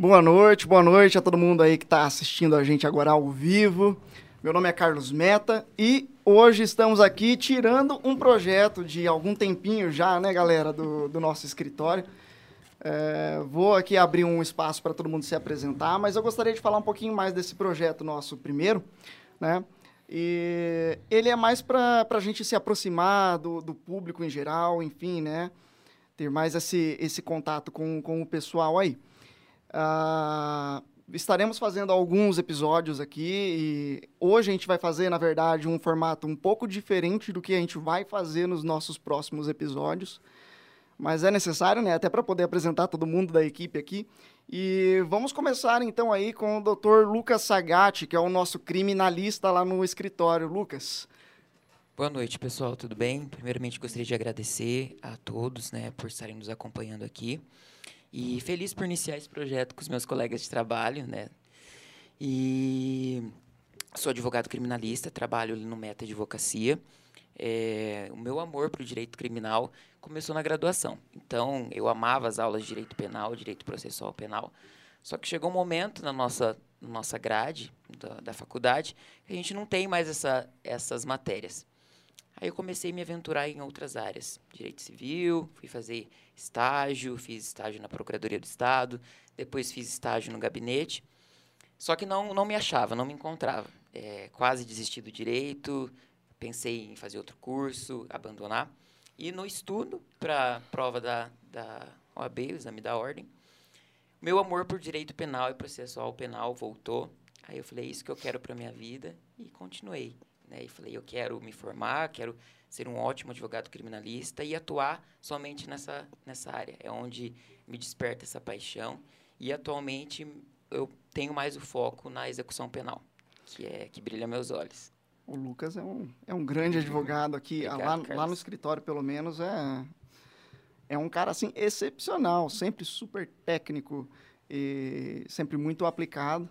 Boa noite, boa noite a todo mundo aí que está assistindo a gente agora ao vivo. Meu nome é Carlos Meta e hoje estamos aqui tirando um projeto de algum tempinho já, né, galera, do, do nosso escritório. É, vou aqui abrir um espaço para todo mundo se apresentar, mas eu gostaria de falar um pouquinho mais desse projeto nosso primeiro, né? E ele é mais para a gente se aproximar do, do público em geral, enfim, né? Ter mais esse, esse contato com, com o pessoal aí. Uh, estaremos fazendo alguns episódios aqui e hoje a gente vai fazer, na verdade, um formato um pouco diferente do que a gente vai fazer nos nossos próximos episódios. Mas é necessário, né? Até para poder apresentar todo mundo da equipe aqui. E vamos começar então aí com o Dr. Lucas Sagatti, que é o nosso criminalista lá no escritório. Lucas. Boa noite, pessoal. Tudo bem? Primeiramente, gostaria de agradecer a todos, né, por estarem nos acompanhando aqui. E feliz por iniciar esse projeto com os meus colegas de trabalho, né? E sou advogado criminalista, trabalho no Meta Advocacia. É, o meu amor para o direito criminal começou na graduação. Então, eu amava as aulas de direito penal, direito processual penal. Só que chegou um momento na nossa, nossa grade da, da faculdade que a gente não tem mais essa, essas matérias. Aí eu comecei a me aventurar em outras áreas. Direito civil, fui fazer estágio, fiz estágio na Procuradoria do Estado, depois fiz estágio no gabinete. Só que não, não me achava, não me encontrava. É, quase desisti do direito, pensei em fazer outro curso, abandonar. E no estudo para a prova da, da OAB, o exame da ordem, meu amor por direito penal e processual penal voltou. Aí eu falei, é isso que eu quero para minha vida e continuei. Né? E falei, eu quero me formar, quero ser um ótimo advogado criminalista e atuar somente nessa, nessa área. É onde me desperta essa paixão. E atualmente eu tenho mais o foco na execução penal, que é que brilha meus olhos. O Lucas é um, é um grande advogado aqui. Obrigado, lá, lá no escritório, pelo menos, é, é um cara assim excepcional, sempre super técnico e sempre muito aplicado.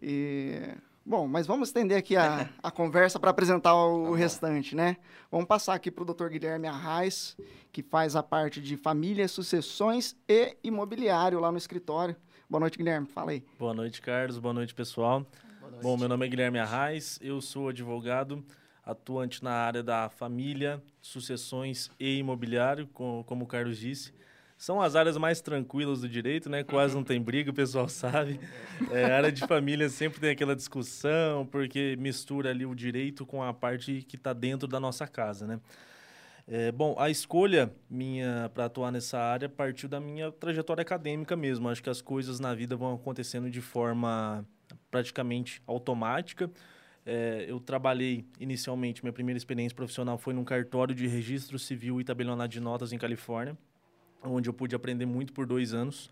E Bom, mas vamos estender aqui a, a conversa para apresentar o tá restante, né? Vamos passar aqui para o Dr. Guilherme Arraes, que faz a parte de família, sucessões e imobiliário lá no escritório. Boa noite, Guilherme. Fala aí. Boa noite, Carlos. Boa noite, pessoal. Boa noite. Bom, meu nome é Guilherme Arraes, eu sou advogado atuante na área da família, sucessões e imobiliário, como, como o Carlos disse. São as áreas mais tranquilas do direito, né? Quase não tem briga, o pessoal sabe. É, a área de família sempre tem aquela discussão, porque mistura ali o direito com a parte que está dentro da nossa casa, né? É, bom, a escolha minha para atuar nessa área partiu da minha trajetória acadêmica mesmo. Acho que as coisas na vida vão acontecendo de forma praticamente automática. É, eu trabalhei inicialmente, minha primeira experiência profissional foi num cartório de registro civil e tabelionato de notas em Califórnia onde eu pude aprender muito por dois anos.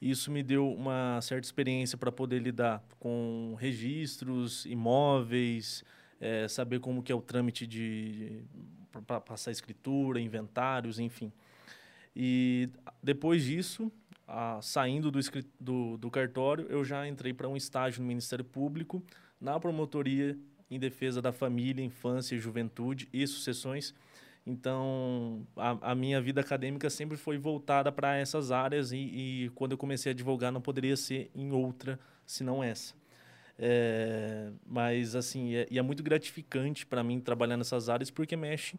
Isso me deu uma certa experiência para poder lidar com registros, imóveis, é, saber como que é o trâmite de, de para passar escritura, inventários, enfim. E depois disso, a, saindo do, do, do cartório, eu já entrei para um estágio no Ministério Público, na promotoria em defesa da família, infância, juventude e sucessões então, a, a, minha vida acadêmica sempre foi voltada para essas áreas e, e, quando eu comecei a advogar não poderia ser em outra, senão essa. É, mas, assim, é, e é muito gratificante para mim trabalhar nessas áreas porque mexe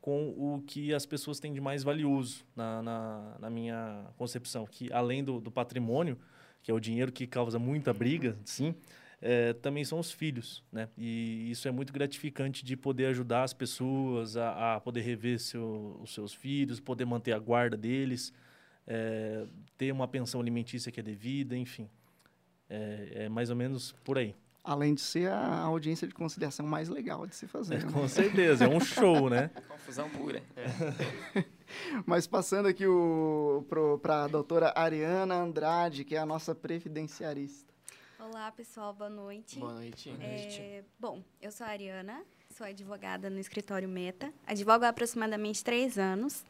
com o que as pessoas têm de mais valioso na, na, na minha concepção, que além do, do patrimônio, que é o dinheiro que causa muita briga, sim, é, também são os filhos, né? E isso é muito gratificante de poder ajudar as pessoas a, a poder rever seu, os seus filhos, poder manter a guarda deles, é, ter uma pensão alimentícia que é devida, enfim. É, é, mais ou menos por aí. Além de ser a audiência de conciliação mais legal de se fazer. É, né? Com certeza, é um show, né? Confusão pura. Mas passando aqui para a doutora Ariana Andrade, que é a nossa previdenciarista. Olá, pessoal, boa noite. Boa noite. É, bom, eu sou a Ariana, sou advogada no escritório Meta. Advogo há aproximadamente três anos.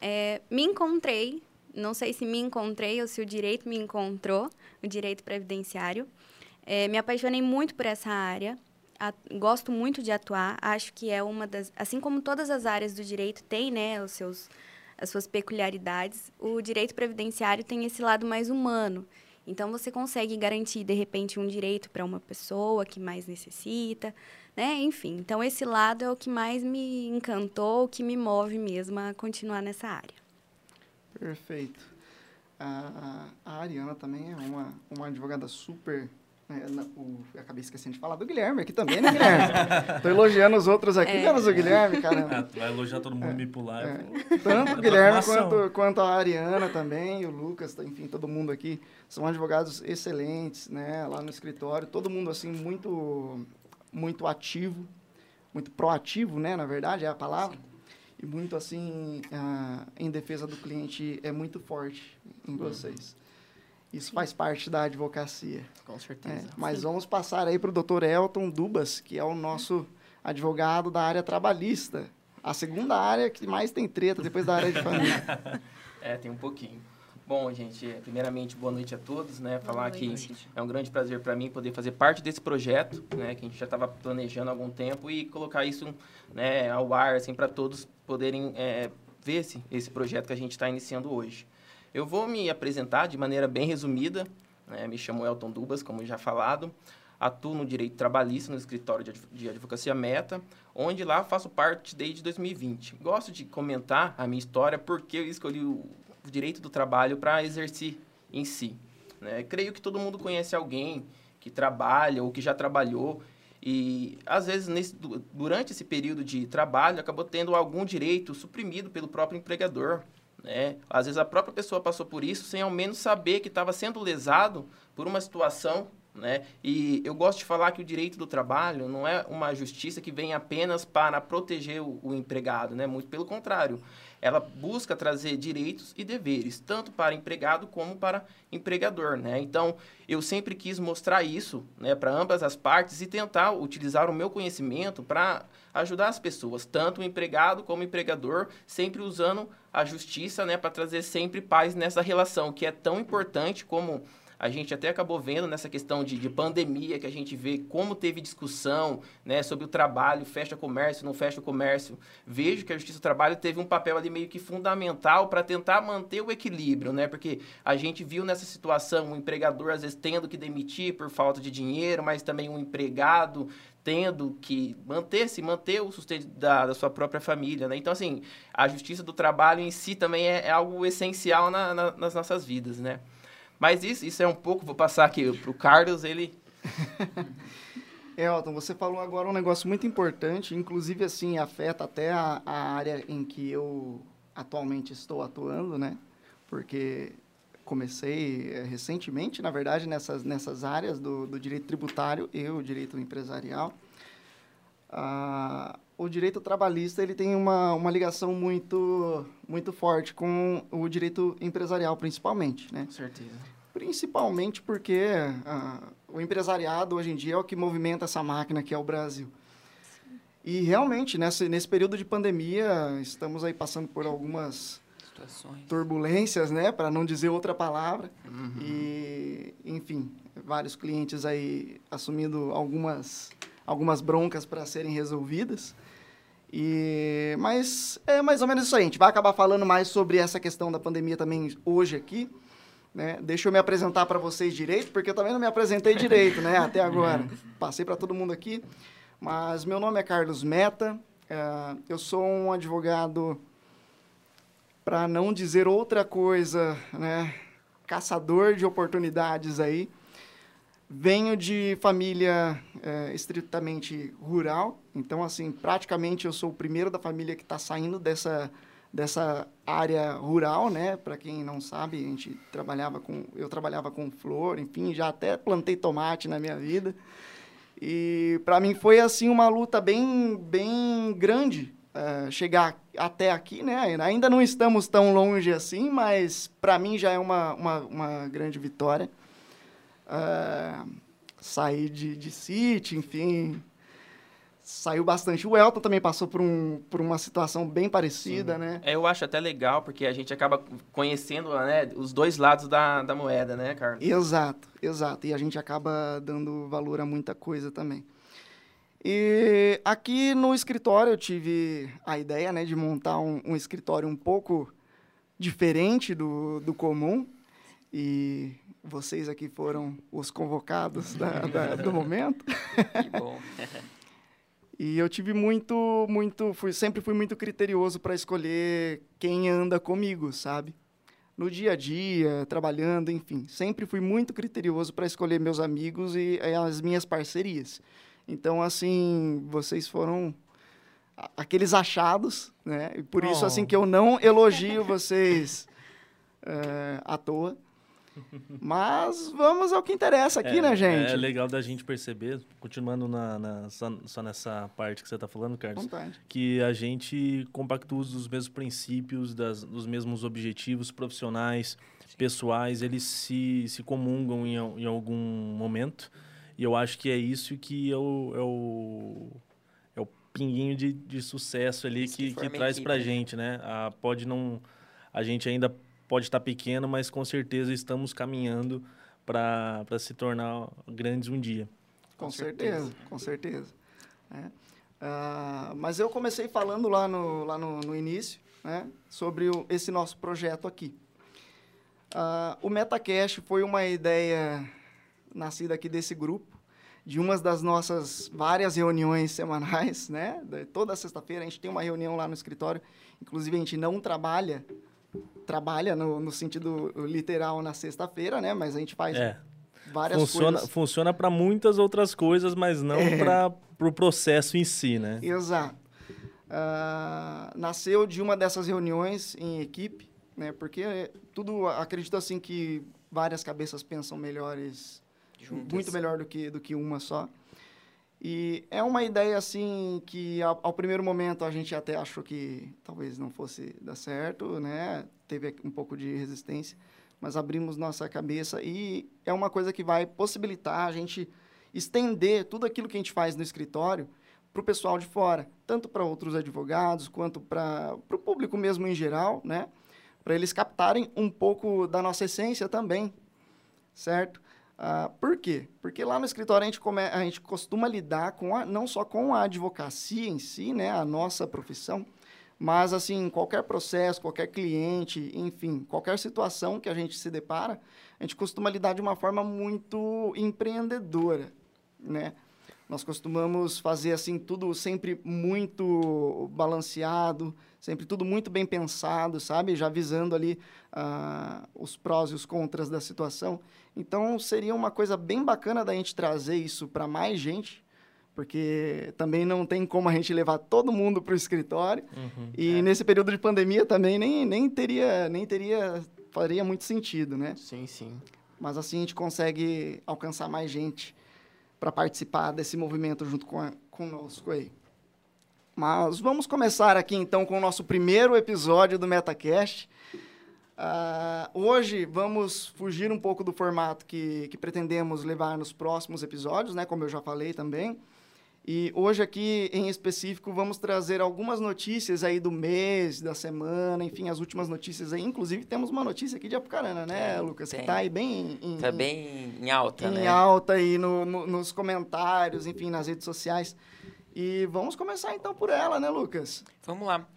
É, me encontrei, não sei se me encontrei ou se o direito me encontrou, o direito previdenciário. É, me apaixonei muito por essa área, a, gosto muito de atuar, acho que é uma das. Assim como todas as áreas do direito têm, né, os seus, as suas peculiaridades, o direito previdenciário tem esse lado mais humano Então você consegue garantir de repente um direito para uma pessoa que mais necessita, né? Enfim, então esse lado é o que mais me encantou, o que me move mesmo a continuar nessa área. Perfeito. A, a Ariana também é uma, uma advogada super eu acabei esquecendo de falar do Guilherme aqui também, né, Guilherme? Tô elogiando os outros aqui, é. menos o Guilherme, caramba. É, vai elogiar todo mundo é. me pular. É. Tanto o Guilherme quanto, quanto a Ariana também, o Lucas, enfim, todo mundo aqui. São advogados excelentes, né, lá no escritório. Todo mundo, assim, muito, muito ativo, muito proativo, né, na verdade, é a palavra. Sim. E muito, assim, uh, em defesa do cliente, é muito forte em vocês. Isso faz parte da advocacia. Com certeza. É, mas Sim. vamos passar aí para o doutor Elton Dubas, que é o nosso advogado da área trabalhista. A segunda área que mais tem treta depois da área de família. é, tem um pouquinho. Bom, gente, primeiramente, boa noite a todos, né? Falar que é um grande prazer para mim poder fazer parte desse projeto, né? Que a gente já estava planejando há algum tempo e colocar isso né, ao ar, assim, para todos poderem é, ver esse, esse projeto que a gente está iniciando hoje. Eu vou me apresentar de maneira bem resumida. Né? Me chamo Elton Dubas, como já falado. Atuo no direito trabalhista no escritório de advocacia Meta, onde lá faço parte desde 2020. Gosto de comentar a minha história porque eu escolhi o direito do trabalho para exercer em si. Né? Creio que todo mundo conhece alguém que trabalha ou que já trabalhou e às vezes nesse, durante esse período de trabalho acabou tendo algum direito suprimido pelo próprio empregador né? Às vezes a própria pessoa passou por isso sem ao menos saber que estava sendo lesado por uma situação. Né? E eu gosto de falar que o direito do trabalho não é uma justiça que vem apenas para proteger o, o empregado, né? muito pelo contrário ela busca trazer direitos e deveres, tanto para empregado como para empregador, né? Então, eu sempre quis mostrar isso, né, para ambas as partes e tentar utilizar o meu conhecimento para ajudar as pessoas, tanto o empregado como o empregador, sempre usando a justiça, né, para trazer sempre paz nessa relação, que é tão importante como a gente até acabou vendo nessa questão de, de pandemia, que a gente vê como teve discussão né, sobre o trabalho, fecha comércio, não fecha comércio. Vejo que a Justiça do Trabalho teve um papel ali meio que fundamental para tentar manter o equilíbrio, né? Porque a gente viu nessa situação o empregador às vezes tendo que demitir por falta de dinheiro, mas também um empregado tendo que manter-se, manter o sustento da, da, sua própria família, né? Então, assim, a justiça do trabalho em si também é, é algo essencial na, na, nas nossas vidas, né? Mas isso, isso é um pouco, vou passar aqui para o Carlos, ele... Elton, você falou agora um negócio muito importante, inclusive, assim, afeta até a, a área em que eu atualmente estou atuando, né? Porque comecei eh, recentemente, na verdade, nessas, nessas áreas do, do direito tributário e o direito empresarial. Ah, o direito trabalhista ele tem uma, uma ligação muito, muito forte com o direito empresarial, principalmente. Né? Com certeza. Principalmente porque ah, o empresariado, hoje em dia, é o que movimenta essa máquina que é o Brasil. E, realmente, nesse, nesse período de pandemia, estamos aí passando por algumas Situações. turbulências, né? Para não dizer outra palavra. Uhum. E, enfim, vários clientes aí assumindo algumas, algumas broncas para serem resolvidas. E, mas é mais ou menos isso aí. A gente vai acabar falando mais sobre essa questão da pandemia também hoje aqui. Né? Deixa eu me apresentar para vocês direito, porque eu também não me apresentei direito né? até agora. Passei para todo mundo aqui. Mas meu nome é Carlos Meta. É, eu sou um advogado, para não dizer outra coisa, né? caçador de oportunidades aí. Venho de família é, estritamente rural, então, assim, praticamente eu sou o primeiro da família que está saindo dessa, dessa área rural, né? Para quem não sabe, a gente trabalhava com, eu trabalhava com flor, enfim, já até plantei tomate na minha vida. E para mim foi assim uma luta bem, bem grande uh, chegar até aqui, né? Ainda não estamos tão longe assim, mas para mim já é uma, uma, uma grande vitória uh, sair de, de City, enfim. Saiu bastante. O Elton também passou por, um, por uma situação bem parecida, Sim. né? É, eu acho até legal, porque a gente acaba conhecendo né, os dois lados da, da moeda, né, Carlos? Exato, exato. E a gente acaba dando valor a muita coisa também. E aqui no escritório eu tive a ideia né, de montar um, um escritório um pouco diferente do, do comum. E vocês aqui foram os convocados da, da, do momento. Que bom. E eu tive muito, muito, fui, sempre fui muito criterioso para escolher quem anda comigo, sabe? No dia a dia, trabalhando, enfim, sempre fui muito criterioso para escolher meus amigos e, e as minhas parcerias. Então, assim, vocês foram aqueles achados, né? E por isso, assim, oh. que eu não elogio vocês é, à toa. Mas vamos ao que interessa aqui, é, né, gente? É legal da gente perceber, continuando na, na só, só, nessa parte que você está falando, Carlos, Vontade. que a gente compactua os mesmos princípios, das, dos mesmos objetivos profissionais, Sim. pessoais, eles se, se comungam em, em algum momento. E eu acho que é isso que é o, é o, é o pinguinho de, de sucesso ali que, que, que traz para né? gente, né? A, pode não... A gente ainda pode estar pequeno, mas com certeza estamos caminhando para se tornar grandes um dia. Com, com certeza, certeza, com certeza. É. Uh, mas eu comecei falando lá no, lá no, no início né, sobre o, esse nosso projeto aqui. Uh, o MetaCast foi uma ideia nascida aqui desse grupo, de uma das nossas várias reuniões semanais, né? Toda sexta-feira a gente tem uma reunião lá no escritório. Inclusive, a gente não trabalha trabalha no, no sentido literal na sexta-feira, né? Mas a gente faz é. várias funciona, coisas. Funciona para muitas outras coisas, mas não é. para o pro processo em si, né? Exato. Uh, nasceu de uma dessas reuniões em equipe, né? Porque tudo, acredito assim que várias cabeças pensam melhores, Juntas. muito melhor do que, do que uma só. E é uma ideia assim que ao, ao, primeiro momento a gente até achou que talvez não fosse dar certo, né? Teve um pouco de resistência, mas abrimos nossa cabeça e é uma coisa que vai possibilitar a gente estender tudo aquilo que a gente faz no escritório para o pessoal de fora, tanto para outros advogados quanto para o público mesmo em geral, né? Para eles captarem um pouco da nossa essência também, certo? Uh, por quê? Porque lá no escritório a gente, come, a gente costuma lidar com a, não só com a advocacia em si, né, a nossa profissão, mas assim, qualquer processo, qualquer cliente, enfim, qualquer situação que a gente se depara, a gente costuma lidar de uma forma muito empreendedora, né? Nós costumamos fazer assim tudo sempre muito balanceado, sempre tudo muito bem pensado, sabe? Já visando ali uh, os prós e os contras da situação. Então seria uma coisa bem bacana da gente trazer isso para mais gente, porque também não tem como a gente levar todo mundo para o escritório. Uhum, e é. nesse período de pandemia também nem, nem teria nem teria faria muito sentido, né? Sim, sim. Mas assim a gente consegue alcançar mais gente para participar desse movimento junto com a, conosco aí. Mas vamos começar aqui então com o nosso primeiro episódio do MetaCast. Uh, hoje vamos fugir um pouco do formato que, que pretendemos levar nos próximos episódios, né, como eu já falei também. E hoje aqui, em específico, vamos trazer algumas notícias aí do mês, da semana, enfim, as últimas notícias aí. Inclusive, temos uma notícia aqui de Apucarana, né, tem, Lucas? Tem. Que tá aí bem... Em, tá bem em alta, em né? Em alta aí no, no, nos comentários, enfim, nas redes sociais. E vamos começar, então, por ela, né, Lucas? Vamos lá.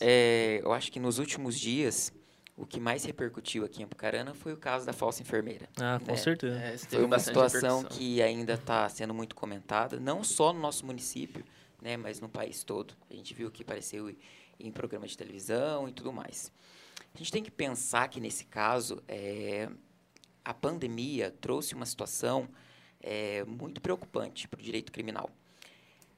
É, eu acho que nos últimos dias o que mais repercutiu aqui em Apucarana foi o caso da falsa enfermeira. Ah, com né? certeza. É, foi uma situação que ainda está sendo muito comentada, não só no nosso município, né, mas no país todo. A gente viu que apareceu em programa de televisão e tudo mais. A gente tem que pensar que, nesse caso, é, a pandemia trouxe uma situação é, muito preocupante para o direito criminal.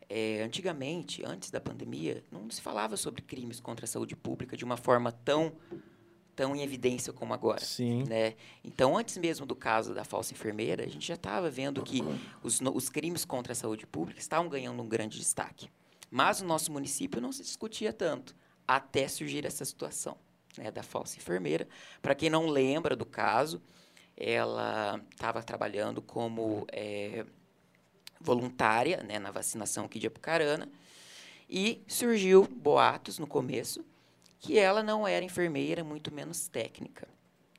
É, antigamente, antes da pandemia, não se falava sobre crimes contra a saúde pública de uma forma tão tão em evidência como agora. Sim. Né? Então, antes mesmo do caso da falsa enfermeira, a gente já estava vendo que os, os crimes contra a saúde pública estavam ganhando um grande destaque. Mas no nosso município não se discutia tanto, até surgir essa situação né, da falsa enfermeira. Para quem não lembra do caso, ela estava trabalhando como é, voluntária né, na vacinação aqui de Apucarana e surgiu boatos no começo que ela não era enfermeira, muito menos técnica.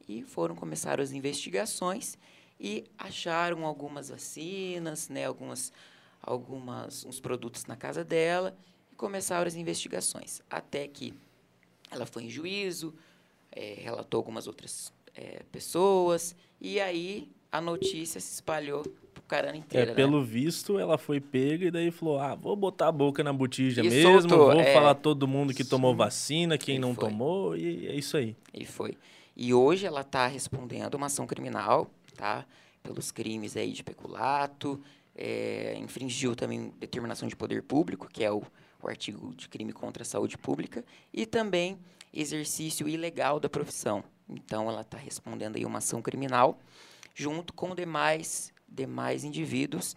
E foram começar as investigações e acharam algumas vacinas, né, algumas, algumas uns produtos na casa dela e começaram as investigações. Até que ela foi em juízo, é, relatou algumas outras é, pessoas, e aí a notícia se espalhou pro caramba inteiro. É, né? pelo visto, ela foi pega e daí falou: ah, vou botar a boca na botija E mesmo, soltou, vou é. falar todo mundo que tomou vacina, quem E não foi. tomou, e é isso aí. E foi. E hoje ela está respondendo uma ação criminal, tá? Pelos crimes aí de peculato, é, infringiu também determinação de poder público, que é o, o artigo de crime contra a saúde pública, e também exercício ilegal da profissão. Então ela está respondendo aí uma ação criminal junto com demais demais indivíduos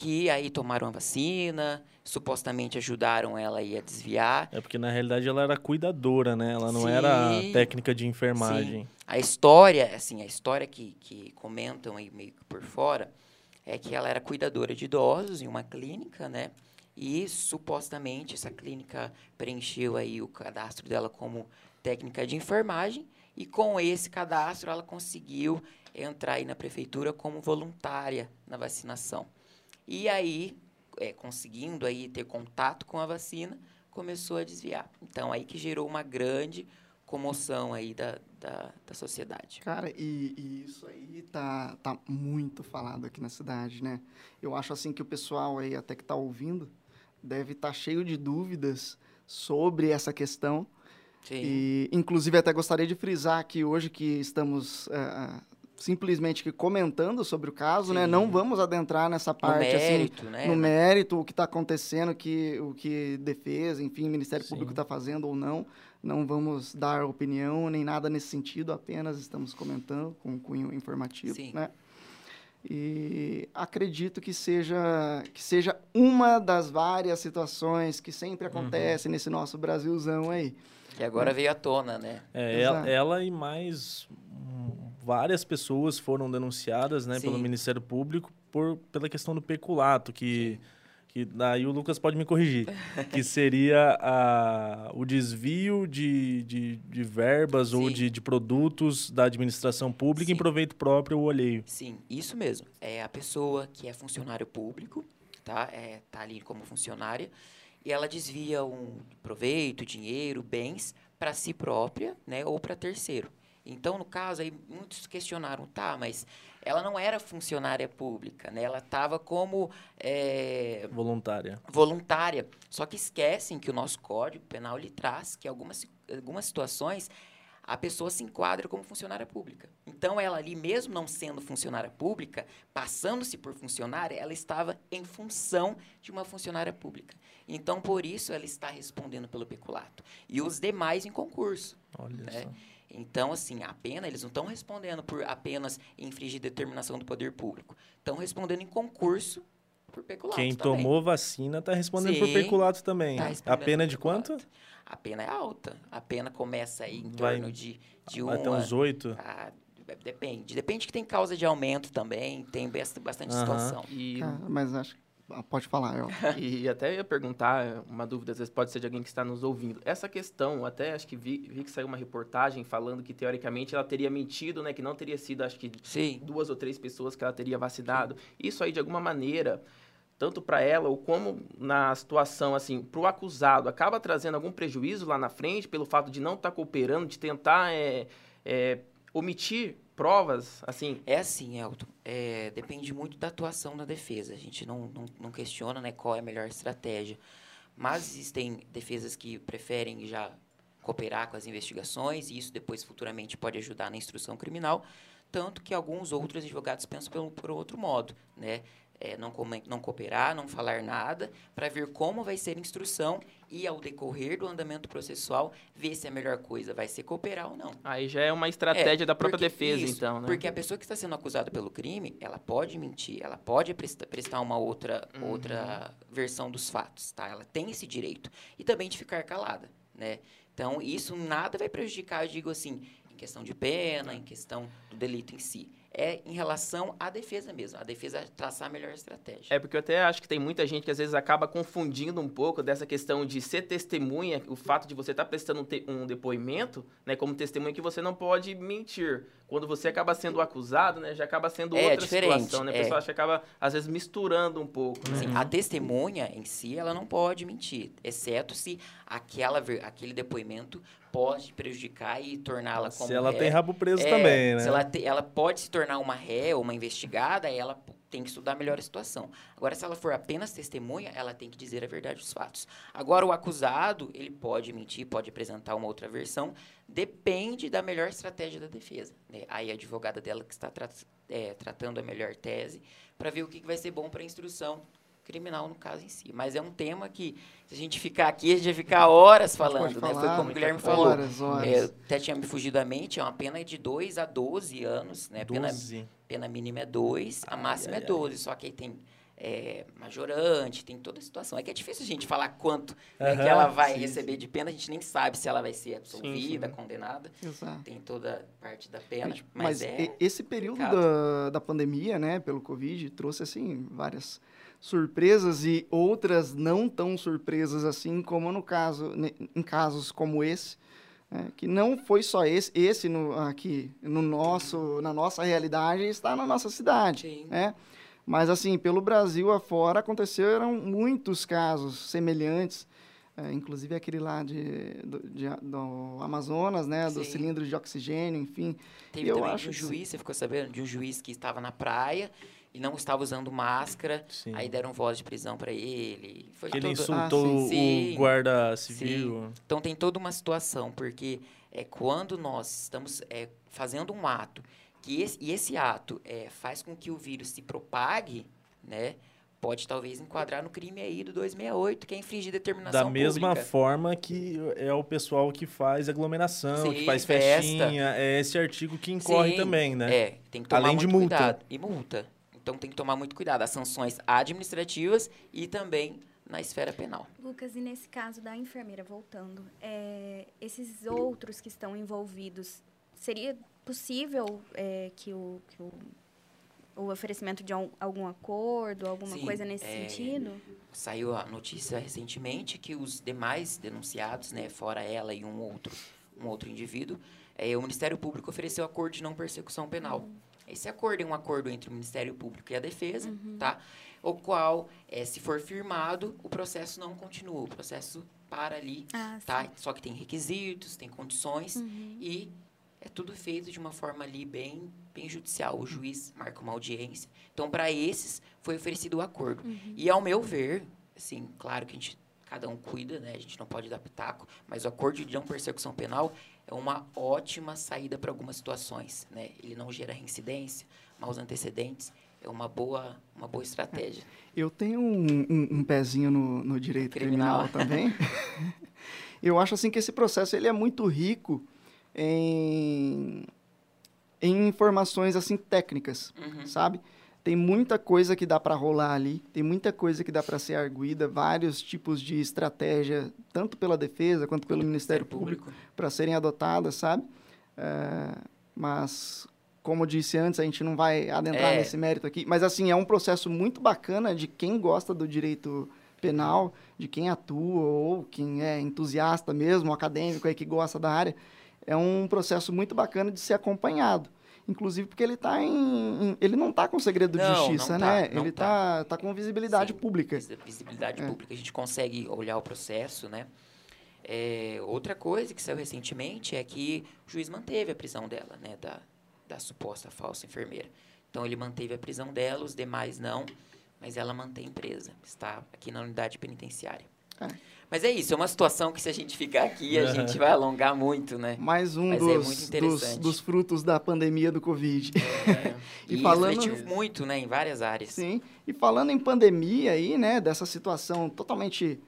que aí tomaram a vacina, supostamente ajudaram ela aí a desviar É porque na realidade ela era cuidadora, né? Ela não Sim. era técnica de enfermagem. A história, assim, a história que, que comentam aí meio que por fora é que ela era cuidadora de idosos em uma clínica, né? E supostamente essa clínica preencheu aí o cadastro dela como técnica de enfermagem e com esse cadastro ela conseguiu entrar aí na prefeitura como voluntária na vacinação. E aí, é, conseguindo aí ter contato com a vacina, começou a desviar. Então aí que gerou uma grande comoção aí da, da, da sociedade. Cara, e, e isso aí tá, tá muito falado aqui na cidade, né? Eu acho assim que o pessoal aí até que tá ouvindo deve estar cheio de dúvidas sobre essa questão. Sim. E, inclusive, até gostaria de frisar que hoje que estamos ah, simplesmente que comentando sobre o caso, né? Sim. Não vamos adentrar nessa no parte, assim, mérito, né? no mérito, o que está acontecendo, que, o que defesa, enfim, o Ministério Sim. Público está fazendo ou não. Não vamos dar opinião nem nada nesse sentido, apenas estamos comentando com cunho informativo, Sim. né? E acredito que seja, que seja uma das várias situações que sempre Uhum. acontecem nesse nosso Brasilzão aí. Que agora veio à tona, né? É, ela, ela e mais várias pessoas foram denunciadas né, pelo. Ministério Público por, pela questão do peculato, que, que daí o Lucas pode me corrigir, que seria a, o desvio de, de, de verbas ou Sim. de, de produtos da administração pública em proveito próprio ou alheio. Sim, isso mesmo. É a pessoa que é funcionário público, tá? É, tá ali como funcionária, e ela desvia um proveito, dinheiro, bens para si própria, né? Ou para terceiro. Então, no caso, aí muitos questionaram, tá, mas ela não era funcionária pública, né? Ela estava como é, Voluntária. voluntária. Só que esquecem que o nosso Código Penal lhe traz que algumas, algumas situações a pessoa se enquadra como funcionária pública. Então, ela ali, mesmo não sendo funcionária pública, passando-se por funcionária, ela estava em função de uma funcionária pública. Então, por isso, ela está respondendo pelo peculato. E os demais em concurso. Olha né? só. Então, assim, a pena, eles não estão respondendo por apenas infringir determinação do poder público. Estão respondendo em concurso por peculato Quem também. tomou vacina está respondendo por Sim, peculato também. Tá a pena é por de peculato. quanto? A pena é alta. A pena começa aí em Vai- torno de, de Vai uma... ter uns oito. Ah, depende. Depende que tem causa de aumento também, tem bast- bastante Aham. situação. E, Cara, mas acho que... ah, Pode falar, eu. e até ia perguntar, uma dúvida, às vezes pode ser de alguém que está nos ouvindo. Essa questão, até acho que vi, vi que saiu uma reportagem falando que, teoricamente, ela teria mentido, né? Que não teria sido, acho que, Sim. duas ou três pessoas que ela teria vacinado. Isso aí, de alguma maneira, tanto para ela ou como na situação, assim, para o acusado, acaba trazendo algum prejuízo lá na frente pelo fato de não estar cooperando, de tentar é, é, omitir provas, assim. É assim, Elton. É, depende muito da atuação da defesa. A gente não, não, não questiona né, qual é a melhor estratégia. Mas existem defesas que preferem já cooperar com as investigações e isso depois futuramente pode ajudar na instrução criminal, tanto que alguns outros advogados pensam pelo, por outro modo, né? É, não, não cooperar, não falar nada, para ver como vai ser a instrução e, ao decorrer do andamento processual, ver se a melhor coisa vai ser cooperar ou não. Aí já é uma estratégia É, da própria porque- defesa, isso, então, né? Porque a pessoa que está sendo acusada pelo crime, ela pode mentir, ela pode presta- prestar uma outra, Uhum. outra versão dos fatos, tá? Ela tem esse direito. E também de ficar calada, né? Então, isso nada vai prejudicar, eu digo assim, em questão de pena, em questão do delito em si. É em relação à defesa mesmo. A defesa traçar a melhor estratégia. É porque eu até acho que tem muita gente que às vezes acaba confundindo um pouco dessa questão de ser testemunha, o fato de você estar prestando um, um depoimento, né, como testemunha que você não pode mentir. Quando você acaba sendo acusado, né, já acaba sendo É, outra situação, né? A é. pessoa acha que acaba às vezes misturando um pouco, né? Assim, a testemunha em si, ela não pode mentir, exceto se aquela, aquele depoimento pode prejudicar e torná-la como Se ela ré. tem rabo preso É, também, né? Se ela, te- ela pode se tornar uma ré ou uma investigada, ela tem que estudar melhor a situação. Agora, se ela for apenas testemunha, ela tem que dizer a verdade dos fatos. Agora, o acusado, ele pode mentir, pode apresentar uma outra versão, depende da melhor estratégia da defesa. né? Aí a advogada dela que está tra- é, tratando a melhor tese, para ver o que que vai ser bom para a instrução criminal no caso em si. Mas é um tema que, se a gente ficar aqui, a gente vai ficar horas falando, né? falar, Foi como o Guilherme falou. Horas, horas. É, até tinha me fugido da mente, é uma pena de 2 a 12 anos, né? Pena, 12. pena mínima é 2, a máxima ai, é 12, só que aí tem é, majorante, tem toda a situação. É que é difícil a gente falar quanto né, que ela vai sim, receber de pena, a gente nem sabe se ela vai ser absolvida, sim. condenada, Exato. tem toda a parte da pena, Mas, mas, é... esse período da, da pandemia, né, pelo Covid, trouxe, assim, várias surpresas e outras não tão surpresas assim, como no caso, em casos como esse, né, que não foi só esse, esse no, aqui, no nosso, na nossa realidade, está na nossa cidade, Sim. né? Mas, assim, pelo Brasil afora, aconteceram muitos casos semelhantes, é, inclusive aquele lá de, do, de- do Amazonas, né, Sim. cilindros de oxigênio, enfim, Teve eu também acho de um juiz, você ficou sabendo? De um juiz que estava na praia e não estava usando máscara, Sim. aí deram voz de prisão para ele. Foi ele todo- insultou Ah, sim. o guarda civil. Então tem toda uma situação, porque é quando nós estamos é, fazendo um ato, que esse, e esse ato é, faz com que o vírus se propague, né? Pode talvez enquadrar no crime aí do 268, que é infringir determinação Da mesma pública. forma que é o pessoal que faz aglomeração, Sim, que faz festa. festinha, é esse artigo que incorre Sim, também, né? É, tem que tomar Além de multa. cuidado. E multa. Então tem que tomar muito cuidado. As sanções administrativas e também na esfera penal. Lucas, e nesse caso da enfermeira, voltando, é, esses outros que estão envolvidos, seria possível é, que, o, que o, o oferecimento de al- algum acordo, alguma Sim, coisa nesse é, sentido? Saiu a notícia recentemente que os demais denunciados, né, fora ela e um outro, um outro indivíduo, eh, o Ministério Público ofereceu acordo de não persecução penal. Esse acordo é um acordo entre o Ministério Público e a Defesa, tá? O qual, eh, se for firmado, o processo não continua, o processo para ali, Ah, tá? Só que tem requisitos, tem condições e é tudo feito de uma forma ali bem, bem judicial. O juiz marca uma audiência. Então, para esses, foi oferecido o acordo. E, ao meu ver, assim, claro que a gente, cada um cuida, né? A gente não pode dar pitaco, mas o acordo de não persecução penal é uma ótima saída para algumas situações, né? Ele não gera reincidência, maus antecedentes. É uma boa, uma boa estratégia. Eu tenho um, um- um pezinho no, no direito criminal, Criminal. também. eu acho assim que esse processo ele é muito rico em, em informações assim técnicas, Uhum. sabe? Tem muita coisa que dá para rolar ali, tem muita coisa que dá para ser arguída, vários tipos de estratégia, tanto pela defesa quanto pelo Ministério Público, para serem adotadas, sabe? É, mas, como eu disse antes, a gente não vai adentrar É. nesse mérito aqui. Mas, assim, é um processo muito bacana de quem gosta do direito penal, de quem atua ou quem é entusiasta mesmo, acadêmico aí que gosta da área. É um processo muito bacana de ser acompanhado. Inclusive porque ele tá em, ele não está com segredo de Não, justiça, não tá, né? ele tá. tá, tá com visibilidade Sim, pública. visi- Visibilidade É. pública. A gente consegue olhar o processo, né? É, outra coisa que saiu recentemente é que o juiz manteve a prisão dela, né? Da, da suposta falsa enfermeira. Então, ele manteve a prisão dela, os demais não, mas ela mantém presa. Está aqui na unidade penitenciária. É. Mas é isso, é uma situação que se a gente ficar aqui, a gente vai alongar muito, né? Mais um Mas é dos, muito dos, interessante. dos frutos da pandemia do Covid. É, E e falando- muito, né? Em várias áreas. Sim. E falando em pandemia aí, né, dessa situação totalmente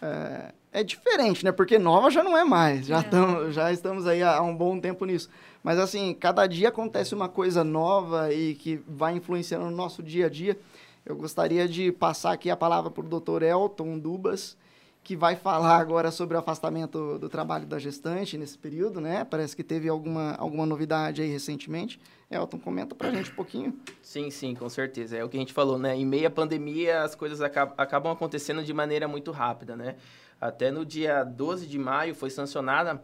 é, é diferente, né? Porque nova já não é mais. Já, É. tamo, já estamos aí há um bom tempo nisso. Mas assim, cada dia acontece uma coisa nova e que vai influenciando no nosso dia a dia. Eu gostaria de passar aqui a palavra para o doutor Elton Dubas, que vai falar agora sobre o afastamento do trabalho da gestante nesse período, né? Parece que teve alguma, alguma novidade aí recentemente. Elton, comenta pra gente um pouquinho. Sim, sim, com certeza. É o que a gente falou, né? Em meio à pandemia, as coisas acab- acabam acontecendo de maneira muito rápida, né? Até no dia 12 de maio foi sancionada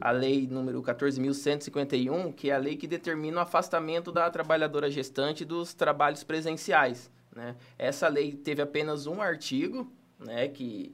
a lei número 14.151, que é a lei que determina o afastamento da trabalhadora gestante dos trabalhos presenciais, né? Essa lei teve apenas um artigo, né? Que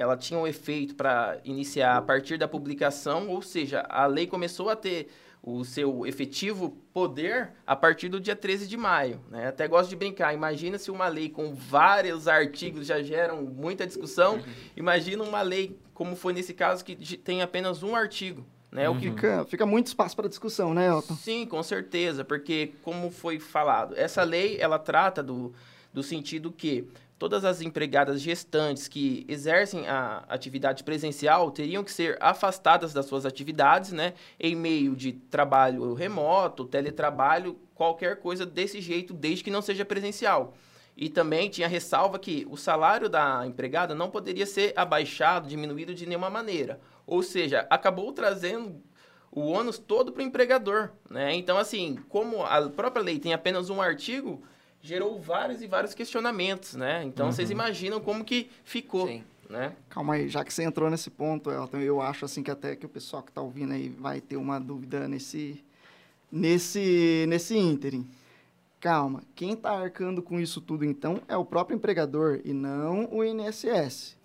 ela tinha um efeito para iniciar a partir da publicação, ou seja, a lei começou a ter o seu efetivo poder a partir do dia 13 de maio. Né? Até gosto de brincar. Imagina se uma lei com vários artigos já geram muita discussão. Uhum. Imagina uma lei, como foi nesse caso, que tem apenas um artigo. Né? Uhum. O que... fica, fica muito espaço para discussão, né, Elton? Sim, com certeza, porque como foi falado, essa lei ela trata do, do sentido que todas as empregadas gestantes que exercem a atividade presencial teriam que ser afastadas das suas atividades, né, em meio de trabalho remoto, teletrabalho, qualquer coisa desse jeito, desde que não seja presencial. E também tinha ressalva que o salário da empregada não poderia ser abaixado, diminuído de nenhuma maneira. Ou seja, acabou trazendo o ônus todo para o empregador. Né? Então, assim, como a própria lei tem apenas um artigo, gerou vários e vários questionamentos, né? Então uhum. vocês imaginam como que ficou, Sim. né? Calma aí, já que você entrou nesse ponto, Elton, eu acho assim que até que o pessoal que está ouvindo aí vai ter uma dúvida nesse nesse nesse ínterim. Calma, quem está arcando com isso tudo então é o próprio empregador e não o INSS.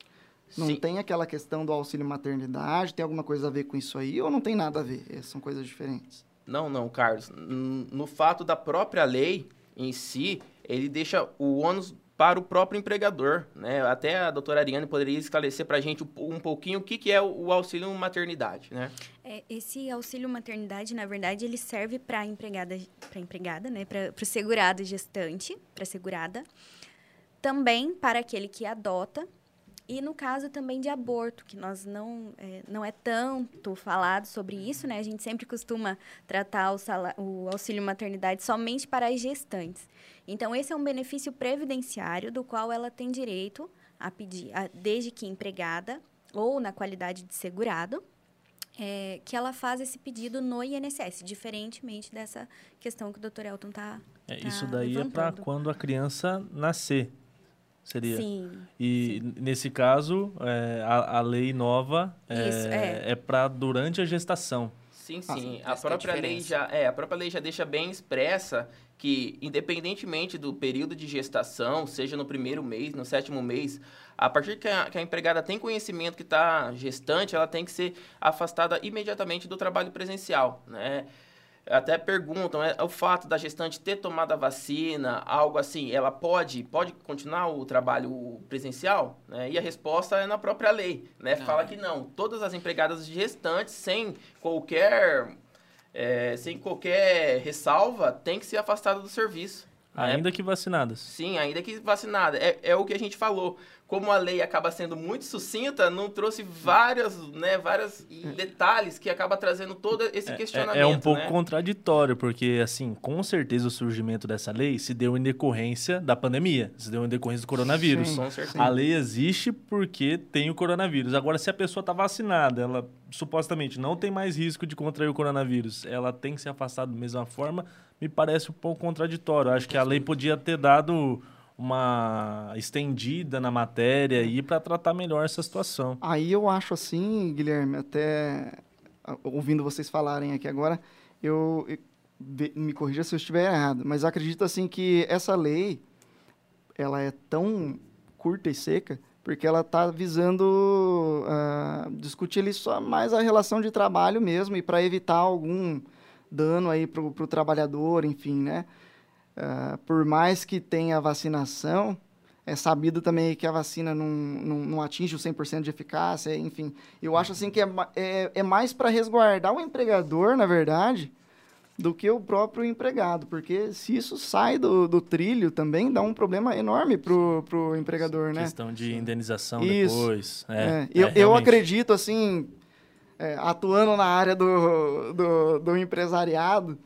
Não Sim. tem aquela questão do auxílio maternidade, tem alguma coisa a ver com isso aí ou não tem nada a ver? São coisas diferentes. Não, não, Carlos. No fato da própria lei, em si, ele deixa o ônus para o próprio empregador, né? Até a doutora Ariane poderia esclarecer para a gente um pouquinho o que, que é o, auxílio maternidade, né? É, esse auxílio maternidade, na verdade, ele serve para a empregada, para empregada, né? Para o segurado gestante, para segurada, também para aquele que adota e no caso também de aborto, que nós não é, não é tanto falado sobre isso, né? A gente sempre costuma tratar o, o auxílio maternidade somente para as gestantes. Então, esse é um benefício previdenciário do qual ela tem direito a pedir, a, desde que empregada ou na qualidade de segurado, é, que ela faz esse pedido no INSS, diferentemente dessa questão que o Dr. Elton está. É, tá isso daí levantando. é para quando a criança nascer. Seria. Sim. E sim. nesse caso, é, a, a, lei nova é, Isso, é. é para durante a gestação. Sim, sim. Ah, a própria lei já é, a própria lei já deixa bem expressa que independentemente do período de gestação, seja no primeiro mês, no sétimo mês, a partir que a, que a empregada tem conhecimento que está gestante, ela tem que ser afastada imediatamente do trabalho presencial, né? Até perguntam, é, o fato da gestante ter tomado a vacina, algo assim, ela pode, pode continuar o trabalho presencial? Né? E a resposta é na própria lei, né? Fala que não. Todas as empregadas gestantes, sem qualquer, é, sem qualquer ressalva, tem que ser afastada do serviço. Ainda que vacinadas. Sim, ainda que vacinada. É, é o que a gente falou como a lei acaba sendo muito sucinta, não trouxe várias, né, vários detalhes que acaba trazendo todo esse questionamento. É, é um pouco né? contraditório, porque, assim, com certeza o surgimento dessa lei se deu em decorrência da pandemia, se deu em decorrência do coronavírus. Sim, com certeza. A lei existe porque tem o coronavírus. Agora, se a pessoa está vacinada, ela supostamente não tem mais risco de contrair o coronavírus, ela tem que ser afastada da mesma forma, me parece um pouco contraditório. Acho que a lei podia ter dado uma estendida na matéria aí para tratar melhor essa situação. Aí eu acho assim, Guilherme, até ouvindo vocês falarem aqui agora, eu, me corrija se eu estiver errado, mas acredito assim que essa lei ela é tão curta e seca porque ela está visando uh, discutir ali só mais a relação de trabalho mesmo e para evitar algum dano aí para o trabalhador, enfim, né? Uh, por mais que tenha vacinação, é sabido também que a vacina não, não, não atinge o 100% de eficácia, enfim. Eu acho assim que é, é, é mais para resguardar o empregador, na verdade, do que o próprio empregado, porque se isso sai do, do trilho também dá um problema enorme pro, pro empregador, né? Questão de indenização isso. depois. É, é. Eu, eu acredito, assim, é, atuando na área do, do, do empresariado,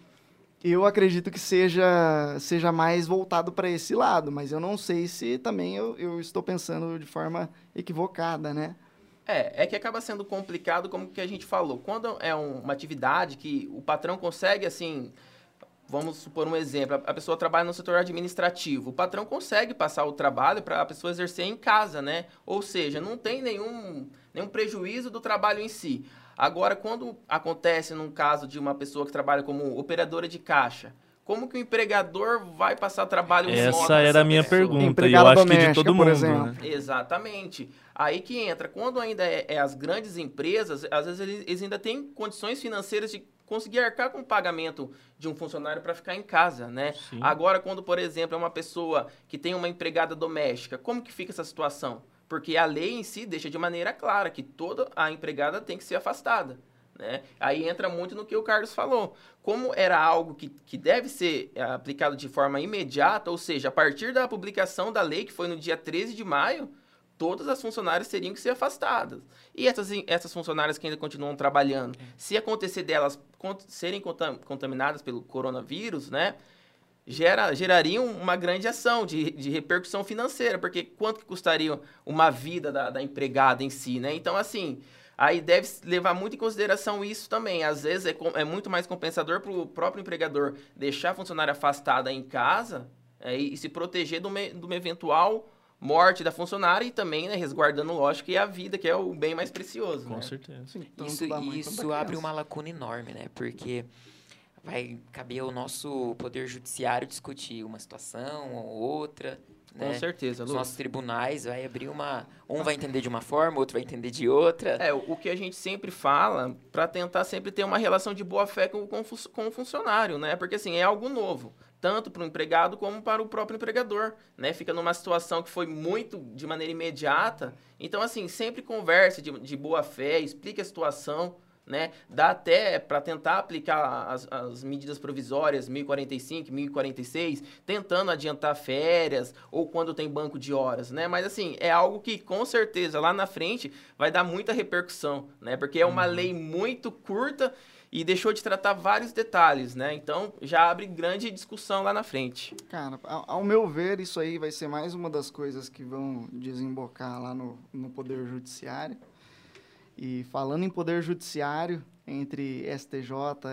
eu acredito que seja, seja mais voltado para esse lado, mas eu não sei se também eu, eu estou pensando de forma equivocada, né? É, é que acaba sendo complicado, como que a gente falou. Quando é um, uma atividade que o patrão consegue, assim, vamos supor um exemplo, a pessoa trabalha no setor administrativo, o patrão consegue passar o trabalho para a pessoa exercer em casa, né? Ou seja, não tem nenhum, nenhum prejuízo do trabalho em si. Agora, quando acontece num caso de uma pessoa que trabalha como operadora de caixa, como que o empregador vai passar trabalho Essa era a minha pessoa? pergunta, Empregada e eu acho que de doméstica, todo por mundo. exemplo. né? Exatamente. Aí que entra. Quando ainda é, é as grandes empresas, às vezes eles, eles ainda têm condições financeiras de conseguir arcar com o pagamento de um funcionário para ficar em casa, né? Sim. Agora, quando, por exemplo, é uma pessoa que tem uma empregada doméstica, como que fica essa situação? Porque a lei em si deixa de maneira clara que toda a empregada tem que ser afastada. Né? Aí entra muito no que o Carlos falou. Como era algo que, que deve ser é, aplicado de forma imediata, ou seja, a partir da publicação da lei, que foi no dia 13 de maio, todas as funcionárias teriam que ser afastadas. E essas, essas funcionárias que ainda continuam trabalhando, se acontecer delas serem contam- contaminadas pelo coronavírus, né? Gera, gerariam uma grande ação de, de repercussão financeira, porque quanto que custaria uma vida da, da empregada em si, né? Então, assim, Aí deve levar muito em consideração isso também. Às vezes é, é muito mais compensador para o próprio empregador deixar a funcionária afastada em casa é, e, e se proteger de uma, de uma eventual morte da funcionária e também né, resguardando, lógico, é a vida, que é o bem mais precioso. Com né? certeza. Tanto Isso, isso abre uma lacuna enorme, né? Porque vai caber ao nosso poder judiciário discutir uma situação ou outra, Com né? certeza, Os Lu. nossos tribunais vai abrir uma... Um vai entender de uma forma, outro vai entender de outra. É, o que a gente sempre fala para tentar sempre ter uma relação de boa fé com, com, com o funcionário, né? Porque assim, é algo novo, tanto para o empregado como para o próprio empregador, né? Fica numa situação que foi muito de maneira imediata. Então, assim, sempre converse de, de boa fé, explique a situação, né? Dá até para tentar aplicar as, as medidas provisórias 1045, 1046, tentando adiantar férias ou quando tem banco de horas, né? Mas assim, é algo que com certeza lá na frente vai dar muita repercussão, né? Porque é uma lei muito curta e deixou de tratar vários detalhes, né? Então já abre grande discussão lá na frente. Cara, ao, ao meu ver, isso aí vai ser mais uma das coisas que vão desembocar lá no, no Poder Judiciário. E falando em Poder Judiciário, entre STJ